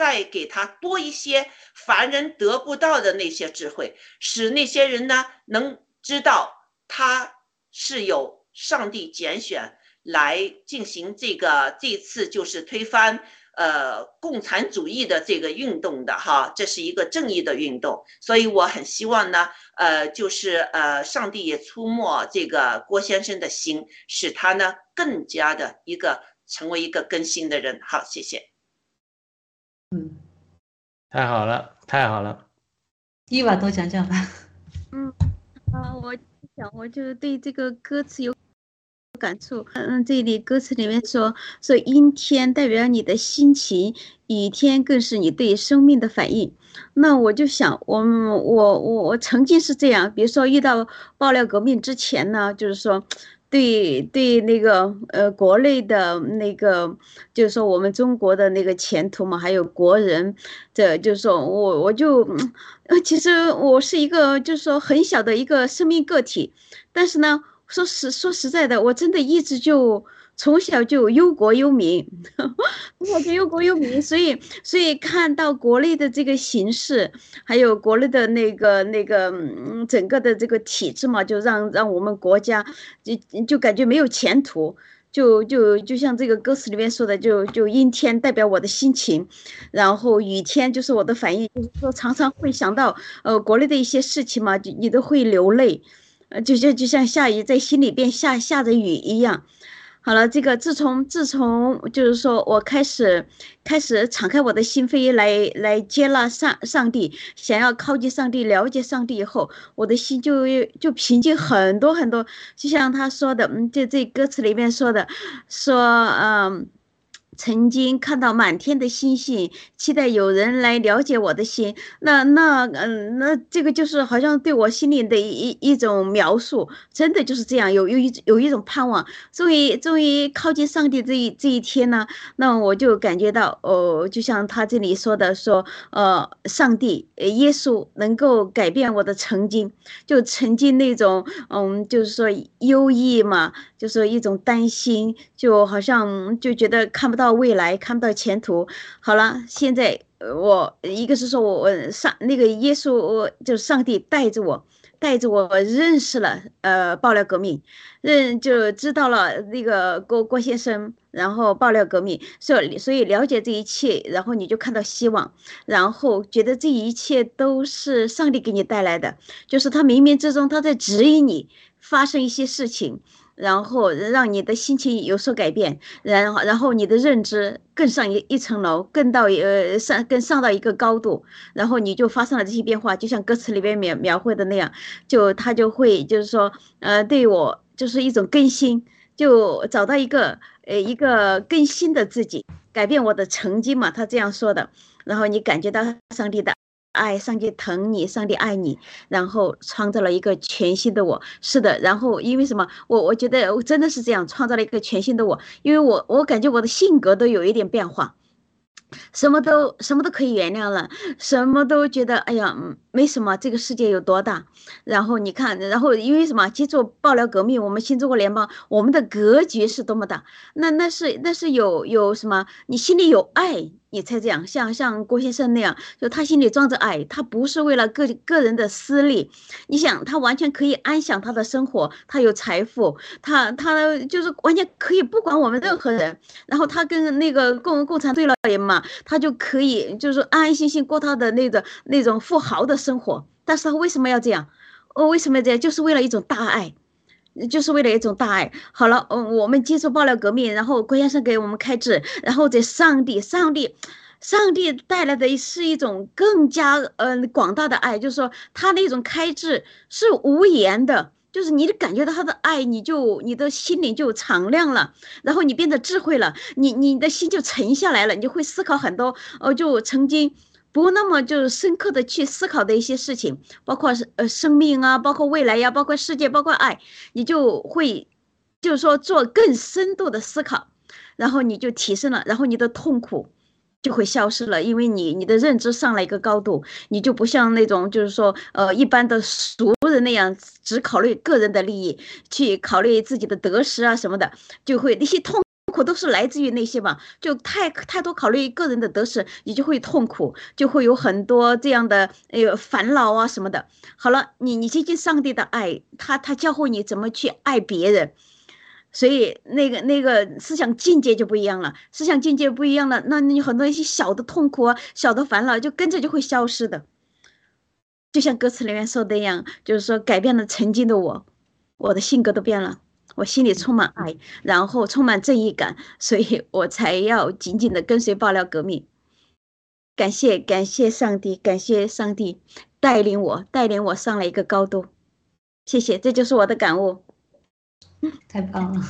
再给他多一些凡人得不到的那些智慧，使那些人呢能知道他是有上帝拣选来进行这个这次就是推翻。呃，共产主义的这个运动的哈，这是一个正义的运动，所以我很希望呢，呃，就是呃，上帝也出没这个郭先生的心，使他呢更加的一个成为一个更新的人。好，谢谢。嗯，太好了，太好了。伊娃多讲讲吧。嗯，啊，我想，我就对这个歌词有。感触，嗯，这里歌词里面说说阴天代表你的心情，雨天更是你对生命的反应。那我就想，我我我我曾经是这样，比如说遇到爆料革命之前呢，就是说，对对那个呃国内的那个，就是说我们中国的那个前途嘛，还有国人，这就是说我我就，呃，其实我是一个就是说很小的一个生命个体，但是呢。说实说实在的，我真的一直就从小就忧国忧民，(laughs) 从小就忧国忧民，所以所以看到国内的这个形势，还有国内的那个那个嗯整个的这个体制嘛，就让让我们国家就就感觉没有前途，就就就像这个歌词里面说的，就就阴天代表我的心情，然后雨天就是我的反应，就是说常常会想到呃国内的一些事情嘛，就你都会流泪。呃，就就就像下雨在心里边下下着雨一样。好了，这个自从自从就是说我开始开始敞开我的心扉来来接纳上上帝，想要靠近上帝，了解上帝以后，我的心就就平静很多很多。就像他说的，嗯，这这歌词里面说的，说嗯。曾经看到满天的星星，期待有人来了解我的心。那那嗯，那这个就是好像对我心里的一一种描述，真的就是这样，有有一有一种盼望。终于终于靠近上帝这一这一天呢，那我就感觉到哦，就像他这里说的，说呃，上帝耶稣能够改变我的曾经，就曾经那种嗯，就是说忧郁嘛，就是一种担心，就好像就觉得看不到。未来看不到前途，好了，现在我一个是说我我上那个耶稣，就是上帝带着我，带着我认识了呃爆料革命，认就知道了那个郭郭先生，然后爆料革命，所所以了解这一切，然后你就看到希望，然后觉得这一切都是上帝给你带来的，就是他冥冥之中他在指引你。发生一些事情，然后让你的心情有所改变，然后然后你的认知更上一一层楼，更到呃上更上到一个高度，然后你就发生了这些变化，就像歌词里边描描绘的那样，就他就会就是说呃对我就是一种更新，就找到一个呃一个更新的自己，改变我的曾经嘛，他这样说的，然后你感觉到上帝的。爱，上帝疼你，上帝爱你，然后创造了一个全新的我。是的，然后因为什么？我我觉得我真的是这样创造了一个全新的我，因为我我感觉我的性格都有一点变化。什么都什么都可以原谅了，什么都觉得哎呀，没什么。这个世界有多大？然后你看，然后因为什么？接触爆料革命，我们新中国联邦，我们的格局是多么大？那那是那是有有什么？你心里有爱。你才这样，像像郭先生那样，就他心里装着爱，他不是为了个个人的私利。你想，他完全可以安享他的生活，他有财富，他他就是完全可以不管我们任何人。然后他跟那个共共产对了联嘛，他就可以就是安安心心过他的那个那种富豪的生活。但是他为什么要这样？哦，为什么要这样？就是为了一种大爱。就是为了一种大爱。好了，嗯，我们接受爆料革命，然后郭先生给我们开智，然后在上帝，上帝，上帝带来的是一种更加嗯广大的爱，就是说他那种开智是无言的，就是你感觉到他的爱，你就你的心灵就敞亮了，然后你变得智慧了，你你的心就沉下来了，你就会思考很多，呃，就曾经。不那么就是深刻的去思考的一些事情，包括呃生命啊，包括未来呀，包括世界，包括爱，你就会就是说做更深度的思考，然后你就提升了，然后你的痛苦就会消失了，因为你你的认知上了一个高度，你就不像那种就是说呃一般的俗人那样只考虑个人的利益，去考虑自己的得失啊什么的，就会那些痛。苦都是来自于那些嘛，就太太多考虑个人的得失，你就会痛苦，就会有很多这样的呃烦恼啊什么的。好了，你你接近上帝的爱，他他教会你怎么去爱别人，所以那个那个思想境界就不一样了，思想境界不一样了，那你很多一些小的痛苦啊、小的烦恼就跟着就会消失的。就像歌词里面说的一样，就是说改变了曾经的我，我的性格都变了。我心里充满爱，然后充满正义感，所以我才要紧紧的跟随爆料革命。感谢感谢上帝，感谢上帝带领我，带领我上了一个高度。谢谢，这就是我的感悟。太棒了。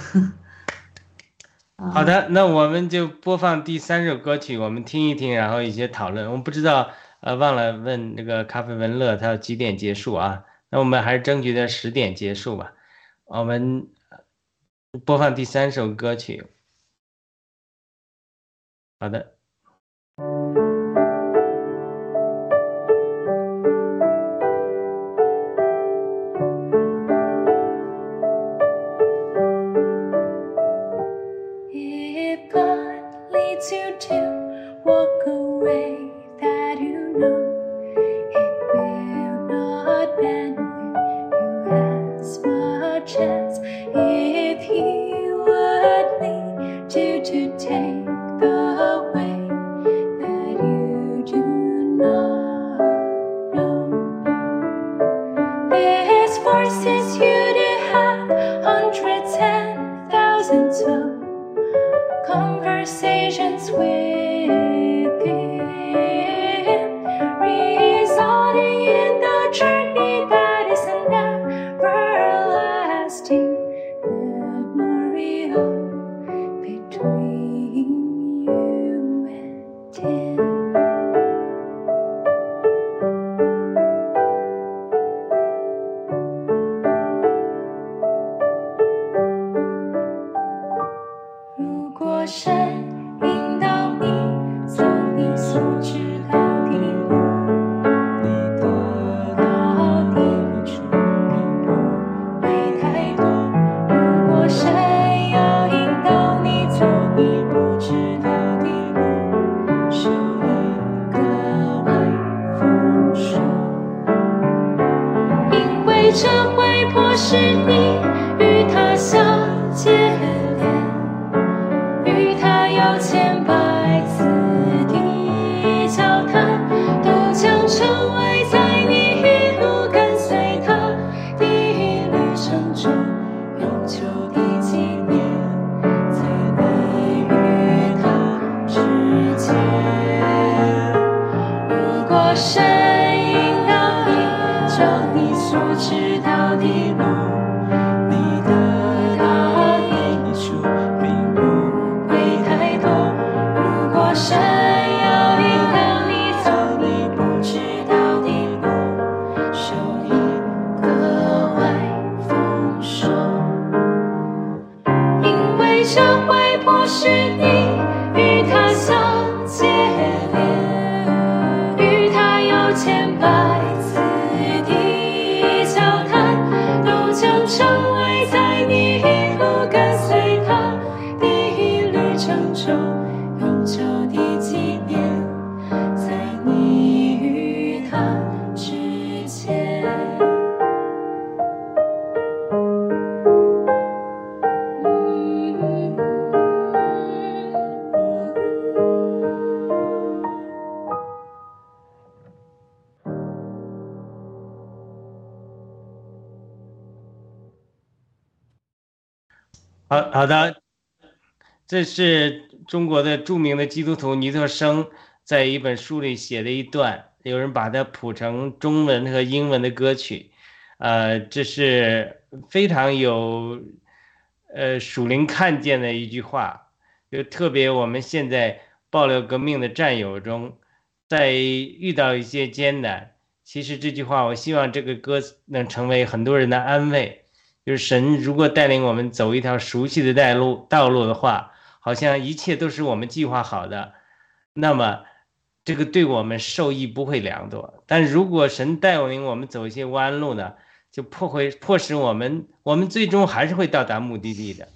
(laughs) 好的，那我们就播放第三首歌曲，我们听一听，然后一些讨论。我们不知道，呃，忘了问那个咖啡文乐，他要几点结束啊？那我们还是争取在十点结束吧。我们。播放第三首歌曲。好的。成这是中国的著名的基督徒尼特生在一本书里写的一段，有人把它谱成中文和英文的歌曲，呃，这是非常有呃属灵看见的一句话，就特别我们现在爆料革命的战友中，在遇到一些艰难，其实这句话，我希望这个歌能成为很多人的安慰。就是神如果带领我们走一条熟悉的带路道路的话，好像一切都是我们计划好的，那么这个对我们受益不会良多。但如果神带领我们走一些弯路呢，就破会迫使我们，我们最终还是会到达目的地的。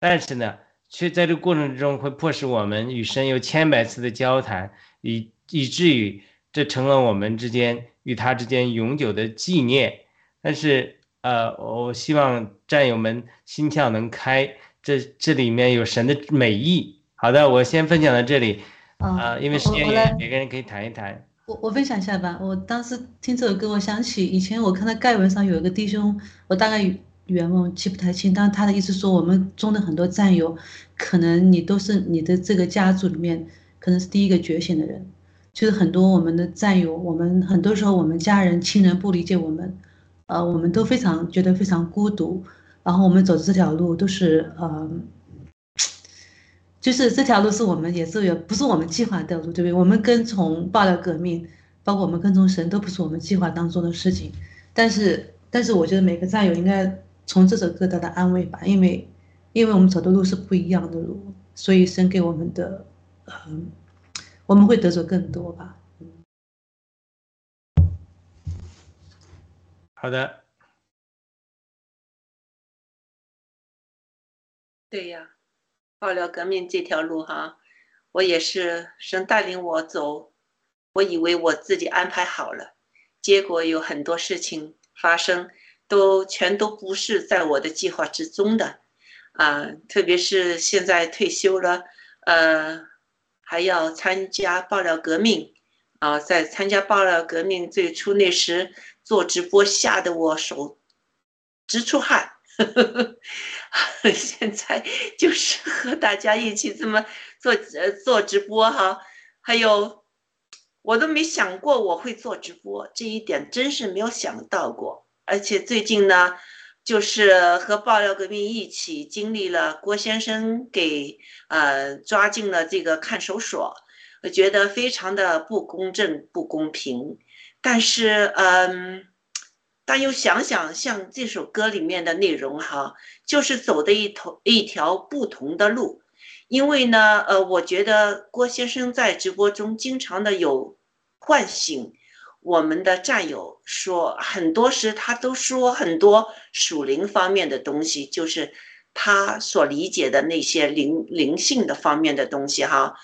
但是呢，却在这过程之中会迫使我们与神有千百次的交谈，以以至于这成了我们之间与他之间永久的纪念。但是。呃，我希望战友们心窍能开，这这里面有神的美意。好的，我先分享到这里。啊，因为时间也，每个人可以谈一谈。我我分享一下吧。我当时听这首歌，我想起以前我看到盖文上有一个弟兄，我大概原文记不太清，但是他的意思说，我们中的很多战友，可能你都是你的这个家族里面，可能是第一个觉醒的人。就是很多我们的战友，我们很多时候我们家人亲人不理解我们。呃，我们都非常觉得非常孤独，然后我们走的这条路都是呃，就是这条路是我们也是有不是我们计划的路，对不对？我们跟从爆料革命，包括我们跟从神，都不是我们计划当中的事情。但是，但是我觉得每个战友应该从这首歌得到安慰吧，因为，因为我们走的路是不一样的路，所以神给我们的，嗯，我们会得着更多吧。好的，对呀，爆料革命这条路哈，我也是神带领我走，我以为我自己安排好了，结果有很多事情发生，都全都不是在我的计划之中的，啊，特别是现在退休了，呃，还要参加爆料革命，啊，在参加爆料革命最初那时。做直播吓得我手直出汗，(laughs) 现在就是和大家一起这么做呃做直播哈，还有我都没想过我会做直播，这一点真是没有想到过。而且最近呢，就是和爆料革命一起经历了郭先生给呃抓进了这个看守所，我觉得非常的不公正不公平。但是，嗯，但又想想，像这首歌里面的内容哈，就是走的一头一条不同的路。因为呢，呃，我觉得郭先生在直播中经常的有唤醒我们的战友，说很多时他都说很多属灵方面的东西，就是他所理解的那些灵灵性的方面的东西哈。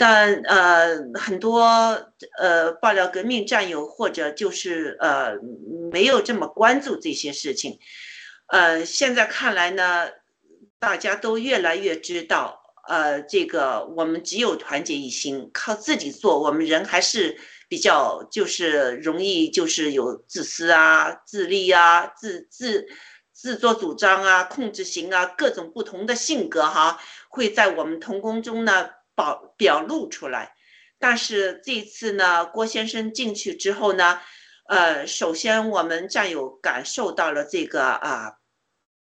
但呃，很多呃爆料革命战友或者就是呃没有这么关注这些事情，呃，现在看来呢，大家都越来越知道，呃，这个我们只有团结一心，靠自己做，我们人还是比较就是容易就是有自私啊、自利啊、自自自作主张啊、控制型啊各种不同的性格哈，会在我们同工中呢。表表露出来，但是这次呢，郭先生进去之后呢，呃，首先我们战友感受到了这个啊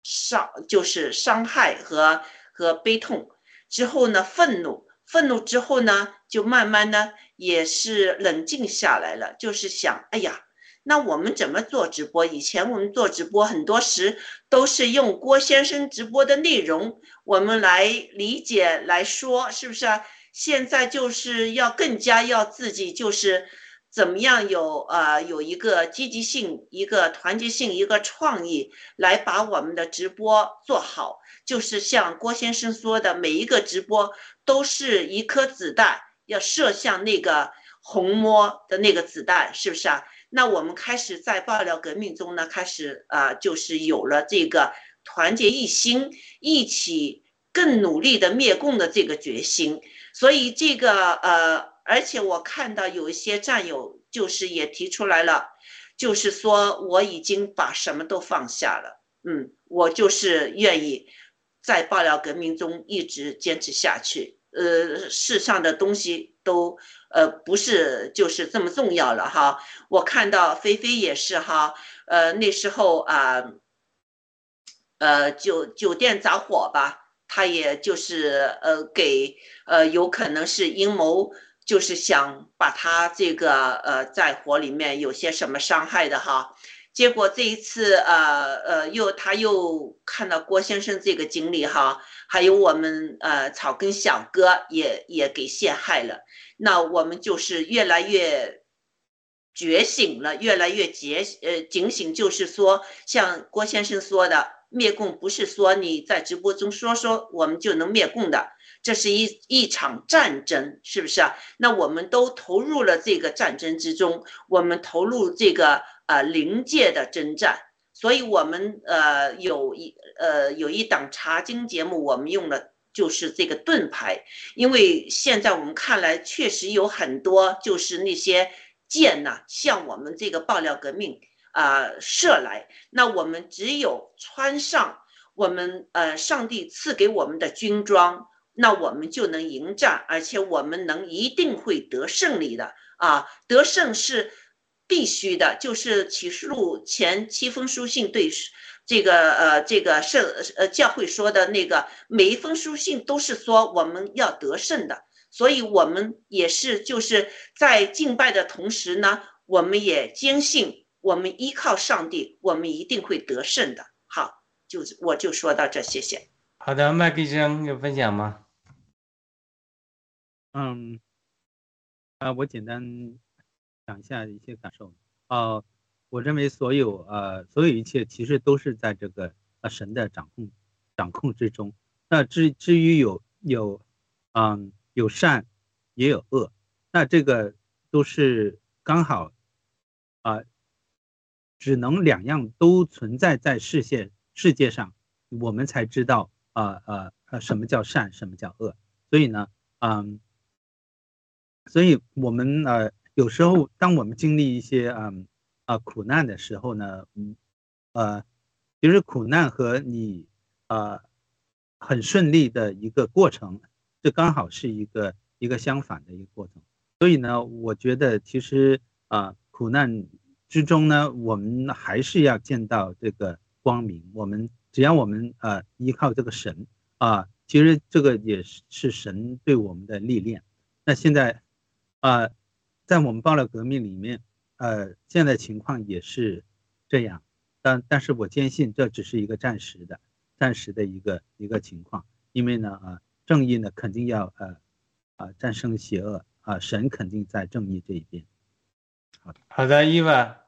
伤，就是伤害和和悲痛，之后呢，愤怒，愤怒之后呢，就慢慢呢也是冷静下来了，就是想，哎呀。那我们怎么做直播？以前我们做直播很多时都是用郭先生直播的内容，我们来理解来说，是不是啊？现在就是要更加要自己就是怎么样有呃有一个积极性、一个团结性、一个创意，来把我们的直播做好。就是像郭先生说的，每一个直播都是一颗子弹，要射向那个红魔的那个子弹，是不是啊？那我们开始在爆料革命中呢，开始啊，就是有了这个团结一心，一起更努力的灭共的这个决心。所以这个呃，而且我看到有一些战友就是也提出来了，就是说我已经把什么都放下了，嗯，我就是愿意在爆料革命中一直坚持下去。呃，世上的东西都。呃，不是，就是这么重要了哈。我看到菲菲也是哈，呃，那时候啊，呃，酒酒店着火吧，他也就是呃给呃，有可能是阴谋，就是想把他这个呃在火里面有些什么伤害的哈。结果这一次呃呃又他又看到郭先生这个经历哈，还有我们呃草根小哥也也给陷害了。那我们就是越来越觉醒了，越来越觉呃警醒，就是说，像郭先生说的，灭共不是说你在直播中说说我们就能灭共的，这是一一场战争，是不是啊？那我们都投入了这个战争之中，我们投入这个呃临界的征战，所以我们呃有一呃有一档查经节目，我们用的。就是这个盾牌，因为现在我们看来确实有很多就是那些箭呐，向我们这个爆料革命啊射来。那我们只有穿上我们呃上帝赐给我们的军装，那我们就能迎战，而且我们能一定会得胜利的啊！得胜是必须的，就是启示录前七封书信对。这个呃，这个圣呃教会说的那个每一封书信都是说我们要得胜的，所以我们也是就是在敬拜的同时呢，我们也坚信我们依靠上帝，我们一定会得胜的。好，就我就说到这，谢谢。好的，麦克医生有分享吗？嗯，啊，我简单讲一下一些感受哦。我认为所有呃所有一切其实都是在这个呃神的掌控掌控之中。那至至于有有嗯有善也有恶，那这个都是刚好啊，只能两样都存在在世界世界上，我们才知道啊呃呃什么叫善，什么叫恶。所以呢，嗯，所以我们呃有时候当我们经历一些嗯。啊，苦难的时候呢，嗯，呃，其实苦难和你呃很顺利的一个过程，这刚好是一个一个相反的一个过程。所以呢，我觉得其实啊，苦难之中呢，我们还是要见到这个光明。我们只要我们呃依靠这个神啊，其实这个也是是神对我们的历练。那现在啊，在我们爆料革命里面。呃，现在情况也是这样，但但是我坚信这只是一个暂时的、暂时的一个一个情况，因为呢，啊，正义呢肯定要呃啊战胜邪恶啊，神肯定在正义这一边。好好的，伊娃。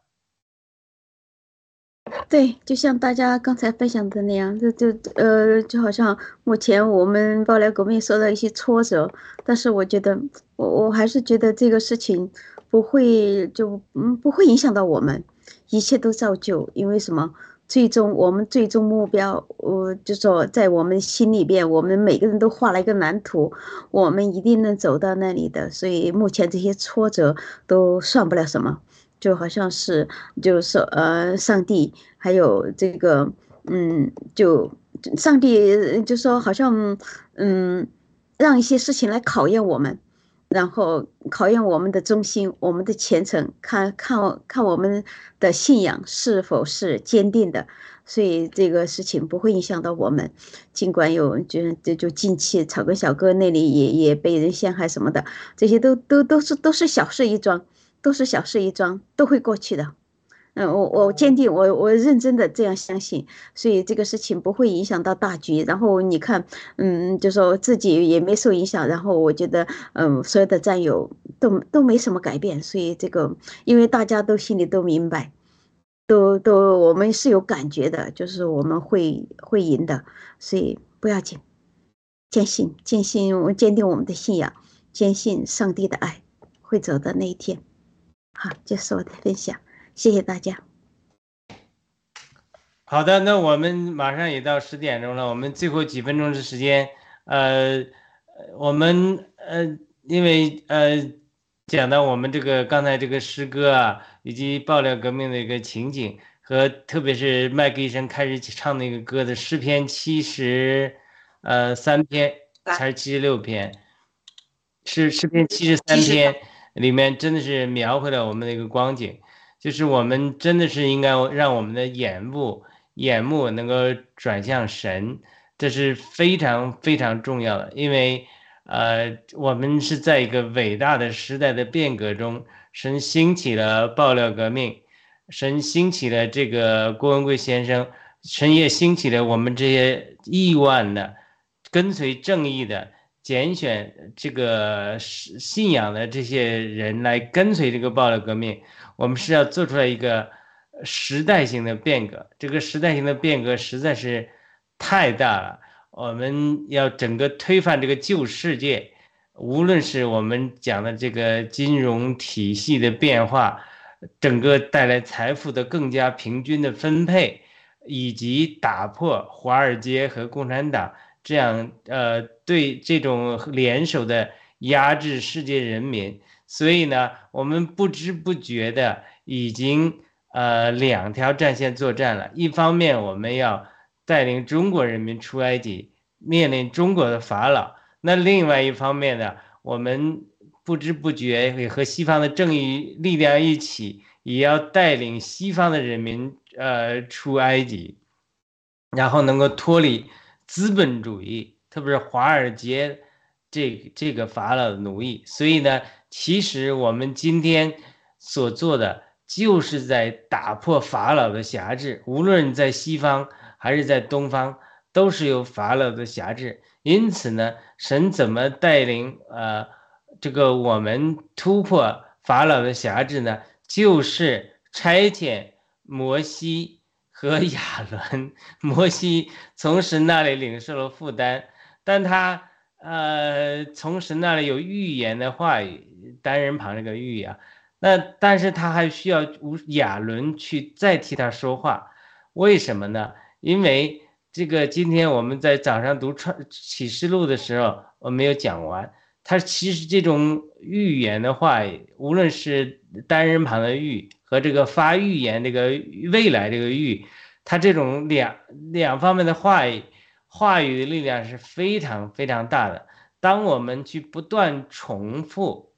对，就像大家刚才分享的那样，就就呃，就好像目前我们爆料革命受到一些挫折，但是我觉得，我我还是觉得这个事情。不会就嗯不会影响到我们，一切都照旧，因为什么？最终我们最终目标，我就说在我们心里边，我们每个人都画了一个蓝图，我们一定能走到那里的。所以目前这些挫折都算不了什么，就好像是就是呃，上帝还有这个嗯，就上帝就说好像嗯，让一些事情来考验我们。然后考验我们的忠心，我们的虔诚，看看看我们的信仰是否是坚定的。所以这个事情不会影响到我们，尽管有就就就近期草根小哥那里也也被人陷害什么的，这些都都都是都是小事一桩，都是小事一桩，都会过去的。嗯，我我坚定，我我认真的这样相信，所以这个事情不会影响到大局。然后你看，嗯，就说自己也没受影响，然后我觉得，嗯，所有的战友都都没什么改变。所以这个，因为大家都心里都明白。都都，我们是有感觉的，就是我们会会赢的，所以不要紧，坚信坚信我坚定我们的信仰，坚信上帝的爱会走到那一天。好，这是我的分享，谢谢大家。好的，那我们马上也到十点钟了，我们最后几分钟的时间，呃，我们呃，因为呃。讲到我们这个刚才这个诗歌啊，以及爆料革命的一个情景，和特别是麦克医生开始唱那个歌的诗篇七十，呃三篇还是七十六篇，诗诗篇七十三篇里面真的是描绘了我们的一个光景，就是我们真的是应该让我们的眼部眼目能够转向神，这是非常非常重要的，因为。呃，我们是在一个伟大的时代的变革中，神兴起了爆料革命，神兴起了这个郭文贵先生，神也兴起了我们这些亿万的跟随正义的拣选这个信仰的这些人来跟随这个爆料革命。我们是要做出来一个时代性的变革，这个时代性的变革实在是太大了。我们要整个推翻这个旧世界，无论是我们讲的这个金融体系的变化，整个带来财富的更加平均的分配，以及打破华尔街和共产党这样呃对这种联手的压制世界人民，所以呢，我们不知不觉的已经呃两条战线作战了，一方面我们要。带领中国人民出埃及，面临中国的法老。那另外一方面呢，我们不知不觉也和西方的正义力量一起，也要带领西方的人民呃出埃及，然后能够脱离资本主义，特别是华尔街这这个法老的奴役。所以呢，其实我们今天所做的，就是在打破法老的辖制，无论在西方。还是在东方，都是有法老的辖制，因此呢，神怎么带领呃这个我们突破法老的辖制呢？就是差遣摩西和亚伦。摩西从神那里领受了负担，但他呃从神那里有预言的话语，单人旁这个预啊，那但是他还需要无亚伦去再替他说话，为什么呢？因为这个，今天我们在早上读创启示录的时候，我没有讲完。他其实这种预言的话，无论是单人旁的预和这个发预言这个未来这个预，它这种两两方面的话语，话语的力量是非常非常大的。当我们去不断重复、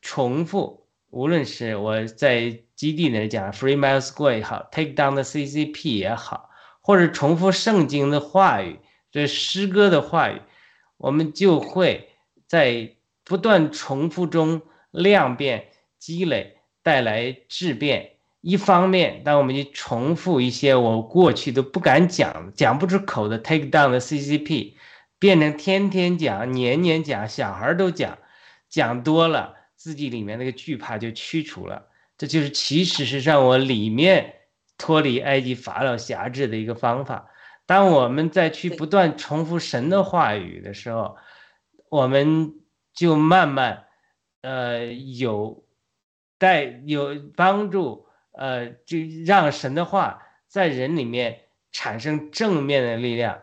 重复，无论是我在。基地那讲 Free Miles School 也好，Take Down the CCP 也好，或者重复圣经的话语，这诗歌的话语，我们就会在不断重复中量变积累，带来质变。一方面，当我们去重复一些我过去都不敢讲、讲不出口的 Take Down the CCP，变成天天讲、年年讲，小孩都讲，讲多了，自己里面那个惧怕就驱除了。这就是其实是让我里面脱离埃及法老辖制的一个方法。当我们在去不断重复神的话语的时候，我们就慢慢，呃，有带有帮助，呃，就让神的话在人里面产生正面的力量。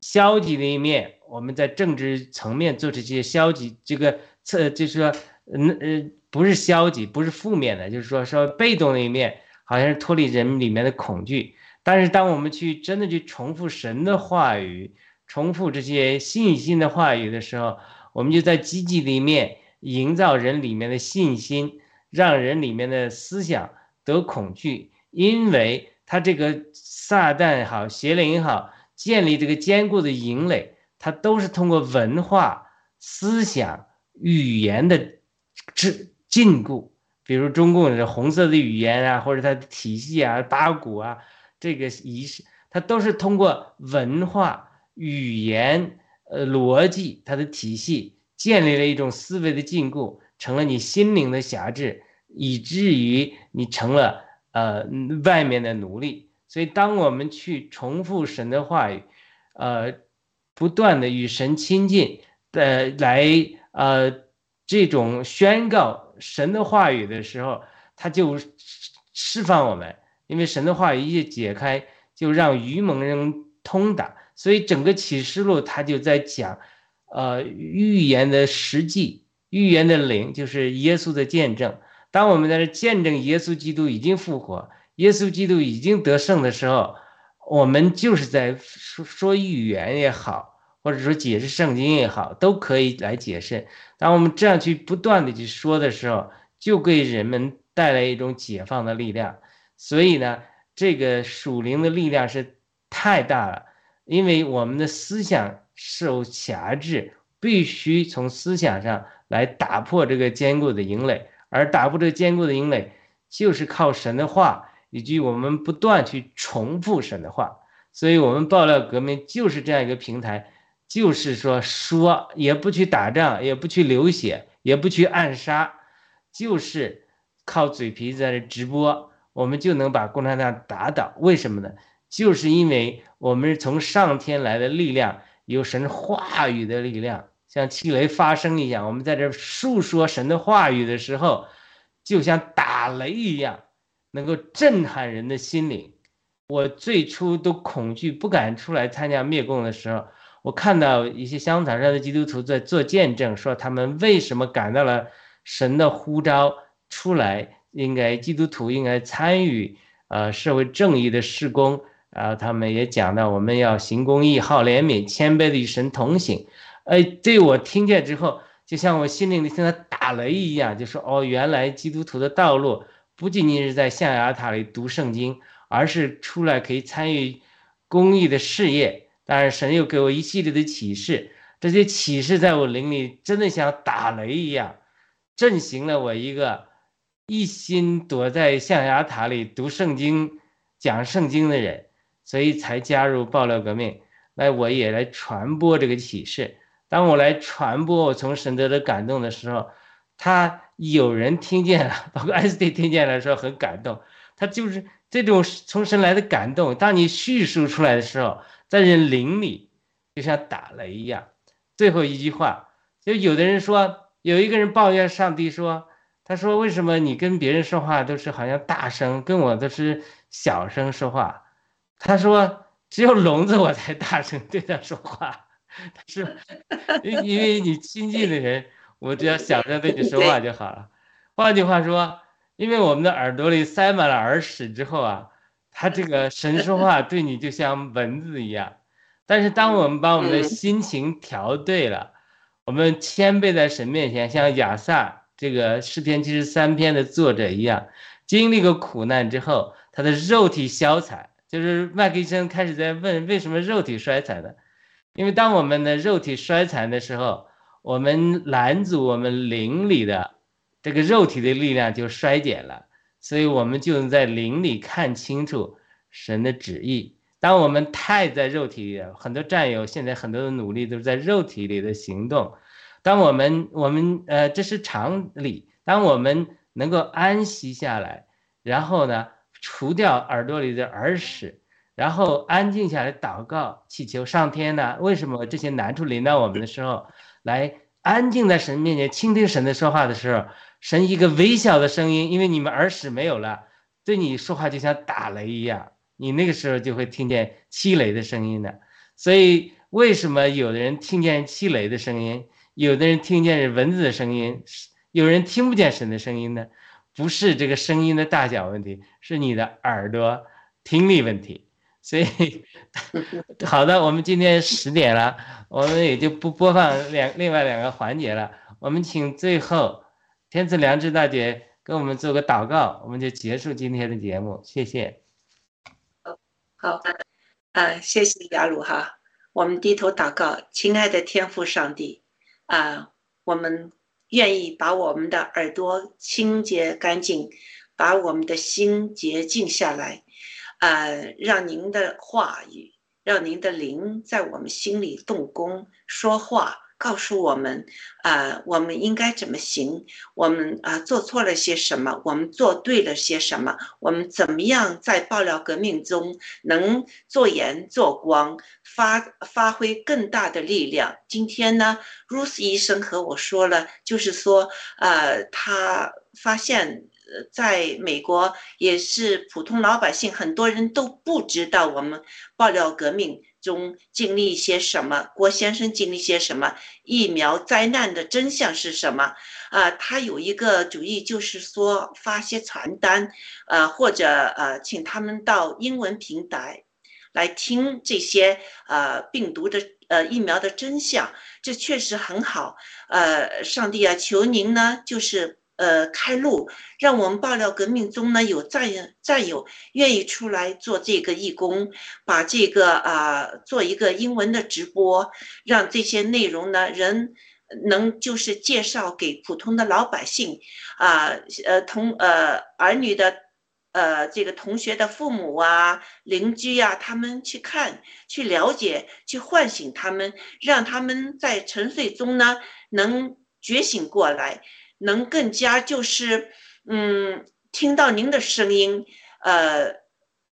消极的一面，我们在政治层面做这些消极，这个测就是说，嗯呃。不是消极，不是负面的，就是说说被动的一面，好像是脱离人里面的恐惧。但是当我们去真的去重复神的话语，重复这些信心的话语的时候，我们就在积极的一面营造人里面的信心，让人里面的思想得恐惧，因为他这个撒旦也好，邪灵也好，建立这个坚固的营垒，它都是通过文化、思想、语言的制禁锢。比如中共的红色的语言啊，或者它的体系啊、八股啊，这个仪式，它都是通过文化、语言、呃逻辑，它的体系建立了一种思维的禁锢，成了你心灵的辖制，以至于你成了呃外面的奴隶。所以，当我们去重复神的话语，呃，不断的与神亲近，的来呃这种宣告。神的话语的时候，他就释放我们，因为神的话语一解开，就让愚蒙人通达。所以整个启示录他就在讲，呃，预言的实际，预言的灵就是耶稣的见证。当我们在这见证耶稣基督已经复活，耶稣基督已经得胜的时候，我们就是在说说预言也好。或者说解释圣经也好，都可以来解释。当我们这样去不断的去说的时候，就给人们带来一种解放的力量。所以呢，这个属灵的力量是太大了，因为我们的思想受辖制，必须从思想上来打破这个坚固的营垒。而打破这坚固的营垒，就是靠神的话，以及我们不断去重复神的话。所以，我们爆料革命就是这样一个平台。就是说，说也不去打仗，也不去流血，也不去暗杀，就是靠嘴皮子在这直播，我们就能把共产党打倒。为什么呢？就是因为我们是从上天来的力量，有神话语的力量，像气雷发声一样。我们在这述说神的话语的时候，就像打雷一样，能够震撼人的心灵。我最初都恐惧，不敢出来参加灭共的时候。我看到一些香草上的基督徒在做见证，说他们为什么感到了神的呼召出来，应该基督徒应该参与呃社会正义的事工然后。他们也讲到我们要行公义、好怜悯、谦卑的与神同行。哎，对我听见之后，就像我心灵里现在打雷一样，就说哦，原来基督徒的道路不仅仅是在象牙塔里读圣经，而是出来可以参与公益的事业。但是神又给我一系列的启示，这些启示在我灵里真的像打雷一样，震醒了我一个一心躲在象牙塔里读圣经、讲圣经的人，所以才加入爆料革命，来我也来传播这个启示。当我来传播我从神得的感动的时候，他有人听见了，(laughs) 包括 S D 听见了，说很感动。他就是这种从神来的感动，当你叙述出来的时候。在人灵里，就像打雷一样。最后一句话，就有的人说，有一个人抱怨上帝说：“他说为什么你跟别人说话都是好像大声，跟我都是小声说话？”他说：“只有聋子我才大声对他说话。” (laughs) 他说：“因因为你亲近的人，我只要想着 (laughs) 对你说话就好了。”换句话说，因为我们的耳朵里塞满了耳屎之后啊。他这个神说话对你就像蚊子一样，但是当我们把我们的心情调对了，我们谦卑在神面前，像亚萨这个诗篇七十三篇的作者一样，经历过苦难之后，他的肉体消残。就是麦克医生开始在问为什么肉体衰残呢？因为当我们的肉体衰残的时候，我们拦阻我们灵里的这个肉体的力量就衰减了。所以，我们就能在灵里看清楚神的旨意。当我们太在肉体里，很多战友现在很多的努力都是在肉体里的行动。当我们，我们，呃，这是常理。当我们能够安息下来，然后呢，除掉耳朵里的耳屎，然后安静下来祷告，祈求上天呢？为什么这些难处临到我们的时候，来安静在神面前倾听神的说话的时候？神一个微小的声音，因为你们耳屎没有了，对你说话就像打雷一样，你那个时候就会听见气雷的声音的。所以，为什么有的人听见气雷的声音，有的人听见蚊子的声音，有人听不见神的声音呢？不是这个声音的大小问题，是你的耳朵听力问题。所以 (laughs) 好的，我们今天十点了，我们也就不播放两另外两个环节了。我们请最后天赐良知大姐给我们做个祷告，我们就结束今天的节目。谢谢。好，啊，谢谢雅鲁哈。我们低头祷告，亲爱的天父上帝，啊，我们愿意把我们的耳朵清洁干净，把我们的心洁净下来。呃，让您的话语，让您的灵在我们心里动工，说话，告诉我们，啊，我们应该怎么行？我们啊，做错了些什么？我们做对了些什么？我们怎么样在爆料革命中能做盐做光，发发挥更大的力量？今天呢，Ruth 医生和我说了，就是说，呃，他发现。在美国也是普通老百姓，很多人都不知道我们爆料革命中经历一些什么，郭先生经历些什么，疫苗灾难的真相是什么？啊，他有一个主意，就是说发些传单，呃，或者呃，请他们到英文平台来听这些呃病毒的呃疫苗的真相，这确实很好。呃，上帝啊，求您呢，就是。呃，开路，让我们爆料革命中呢有战战友愿意出来做这个义工，把这个啊做一个英文的直播，让这些内容呢人能就是介绍给普通的老百姓啊，呃同呃儿女的呃这个同学的父母啊邻居呀，他们去看去了解去唤醒他们，让他们在沉睡中呢能觉醒过来。能更加就是，嗯，听到您的声音，呃，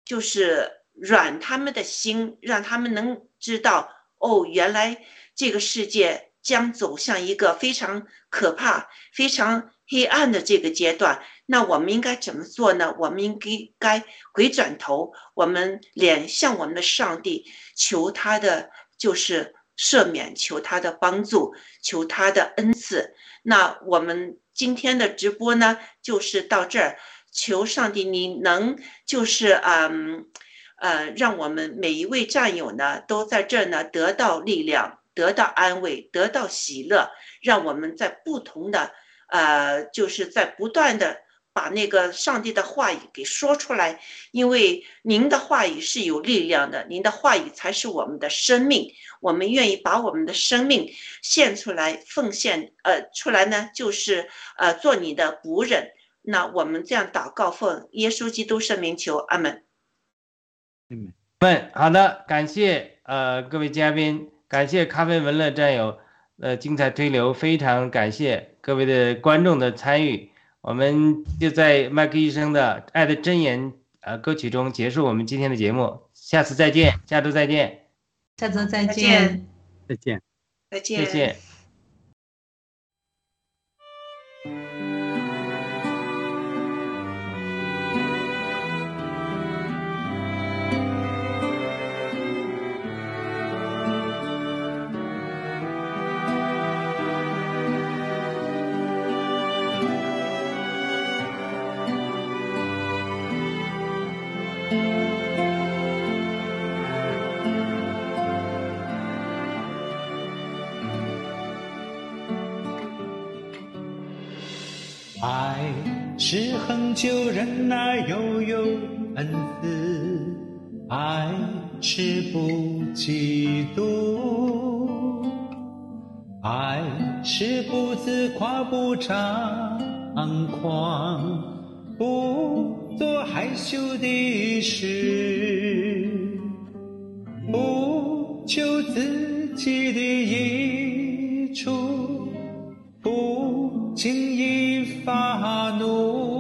就是软他们的心，让他们能知道，哦，原来这个世界将走向一个非常可怕、非常黑暗的这个阶段。那我们应该怎么做呢？我们应该该回转头，我们脸向我们的上帝求他的，就是赦免，求他的帮助，求他的恩赐。那我们今天的直播呢，就是到这儿。求上帝，你能就是嗯，呃，让我们每一位战友呢，都在这儿呢得到力量，得到安慰，得到喜乐。让我们在不同的呃，就是在不断的。把那个上帝的话语给说出来，因为您的话语是有力量的，您的话语才是我们的生命。我们愿意把我们的生命献出来，奉献呃出来呢，就是呃做你的仆人。那我们这样祷告，奉耶稣基督圣名求，阿门。嗯，问好的，感谢呃各位嘉宾，感谢咖啡文乐战友呃精彩推流，非常感谢各位的观众的参与。我们就在麦克医生的《爱的箴言》呃歌曲中结束我们今天的节目，下次再见，下周再见，下周再见，再见，再见，再见。是恒久忍耐，又有恩慈；爱是不嫉妒，爱是不自夸，不张狂，不做害羞的事，不求自己的益处，不轻易发怒。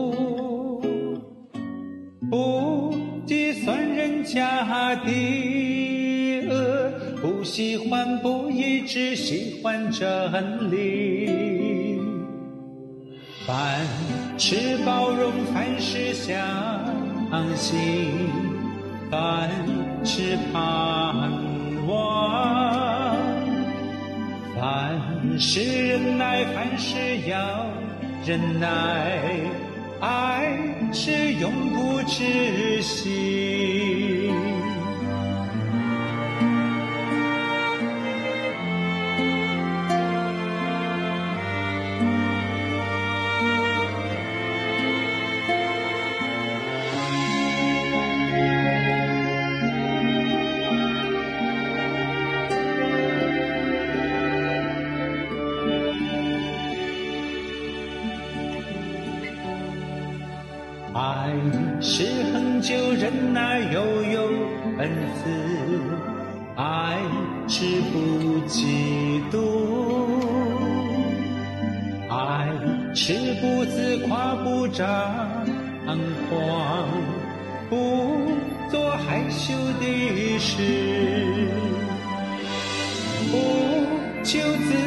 不计算人家的恶，不喜欢不义，只喜欢真理。凡事包容，凡事相信，凡事盼望，凡事忍耐，凡事要忍耐，爱是永不止息。久忍耐，又有恩慈；爱是不嫉妒，爱是不自夸，不张狂，不做害羞的事，不求自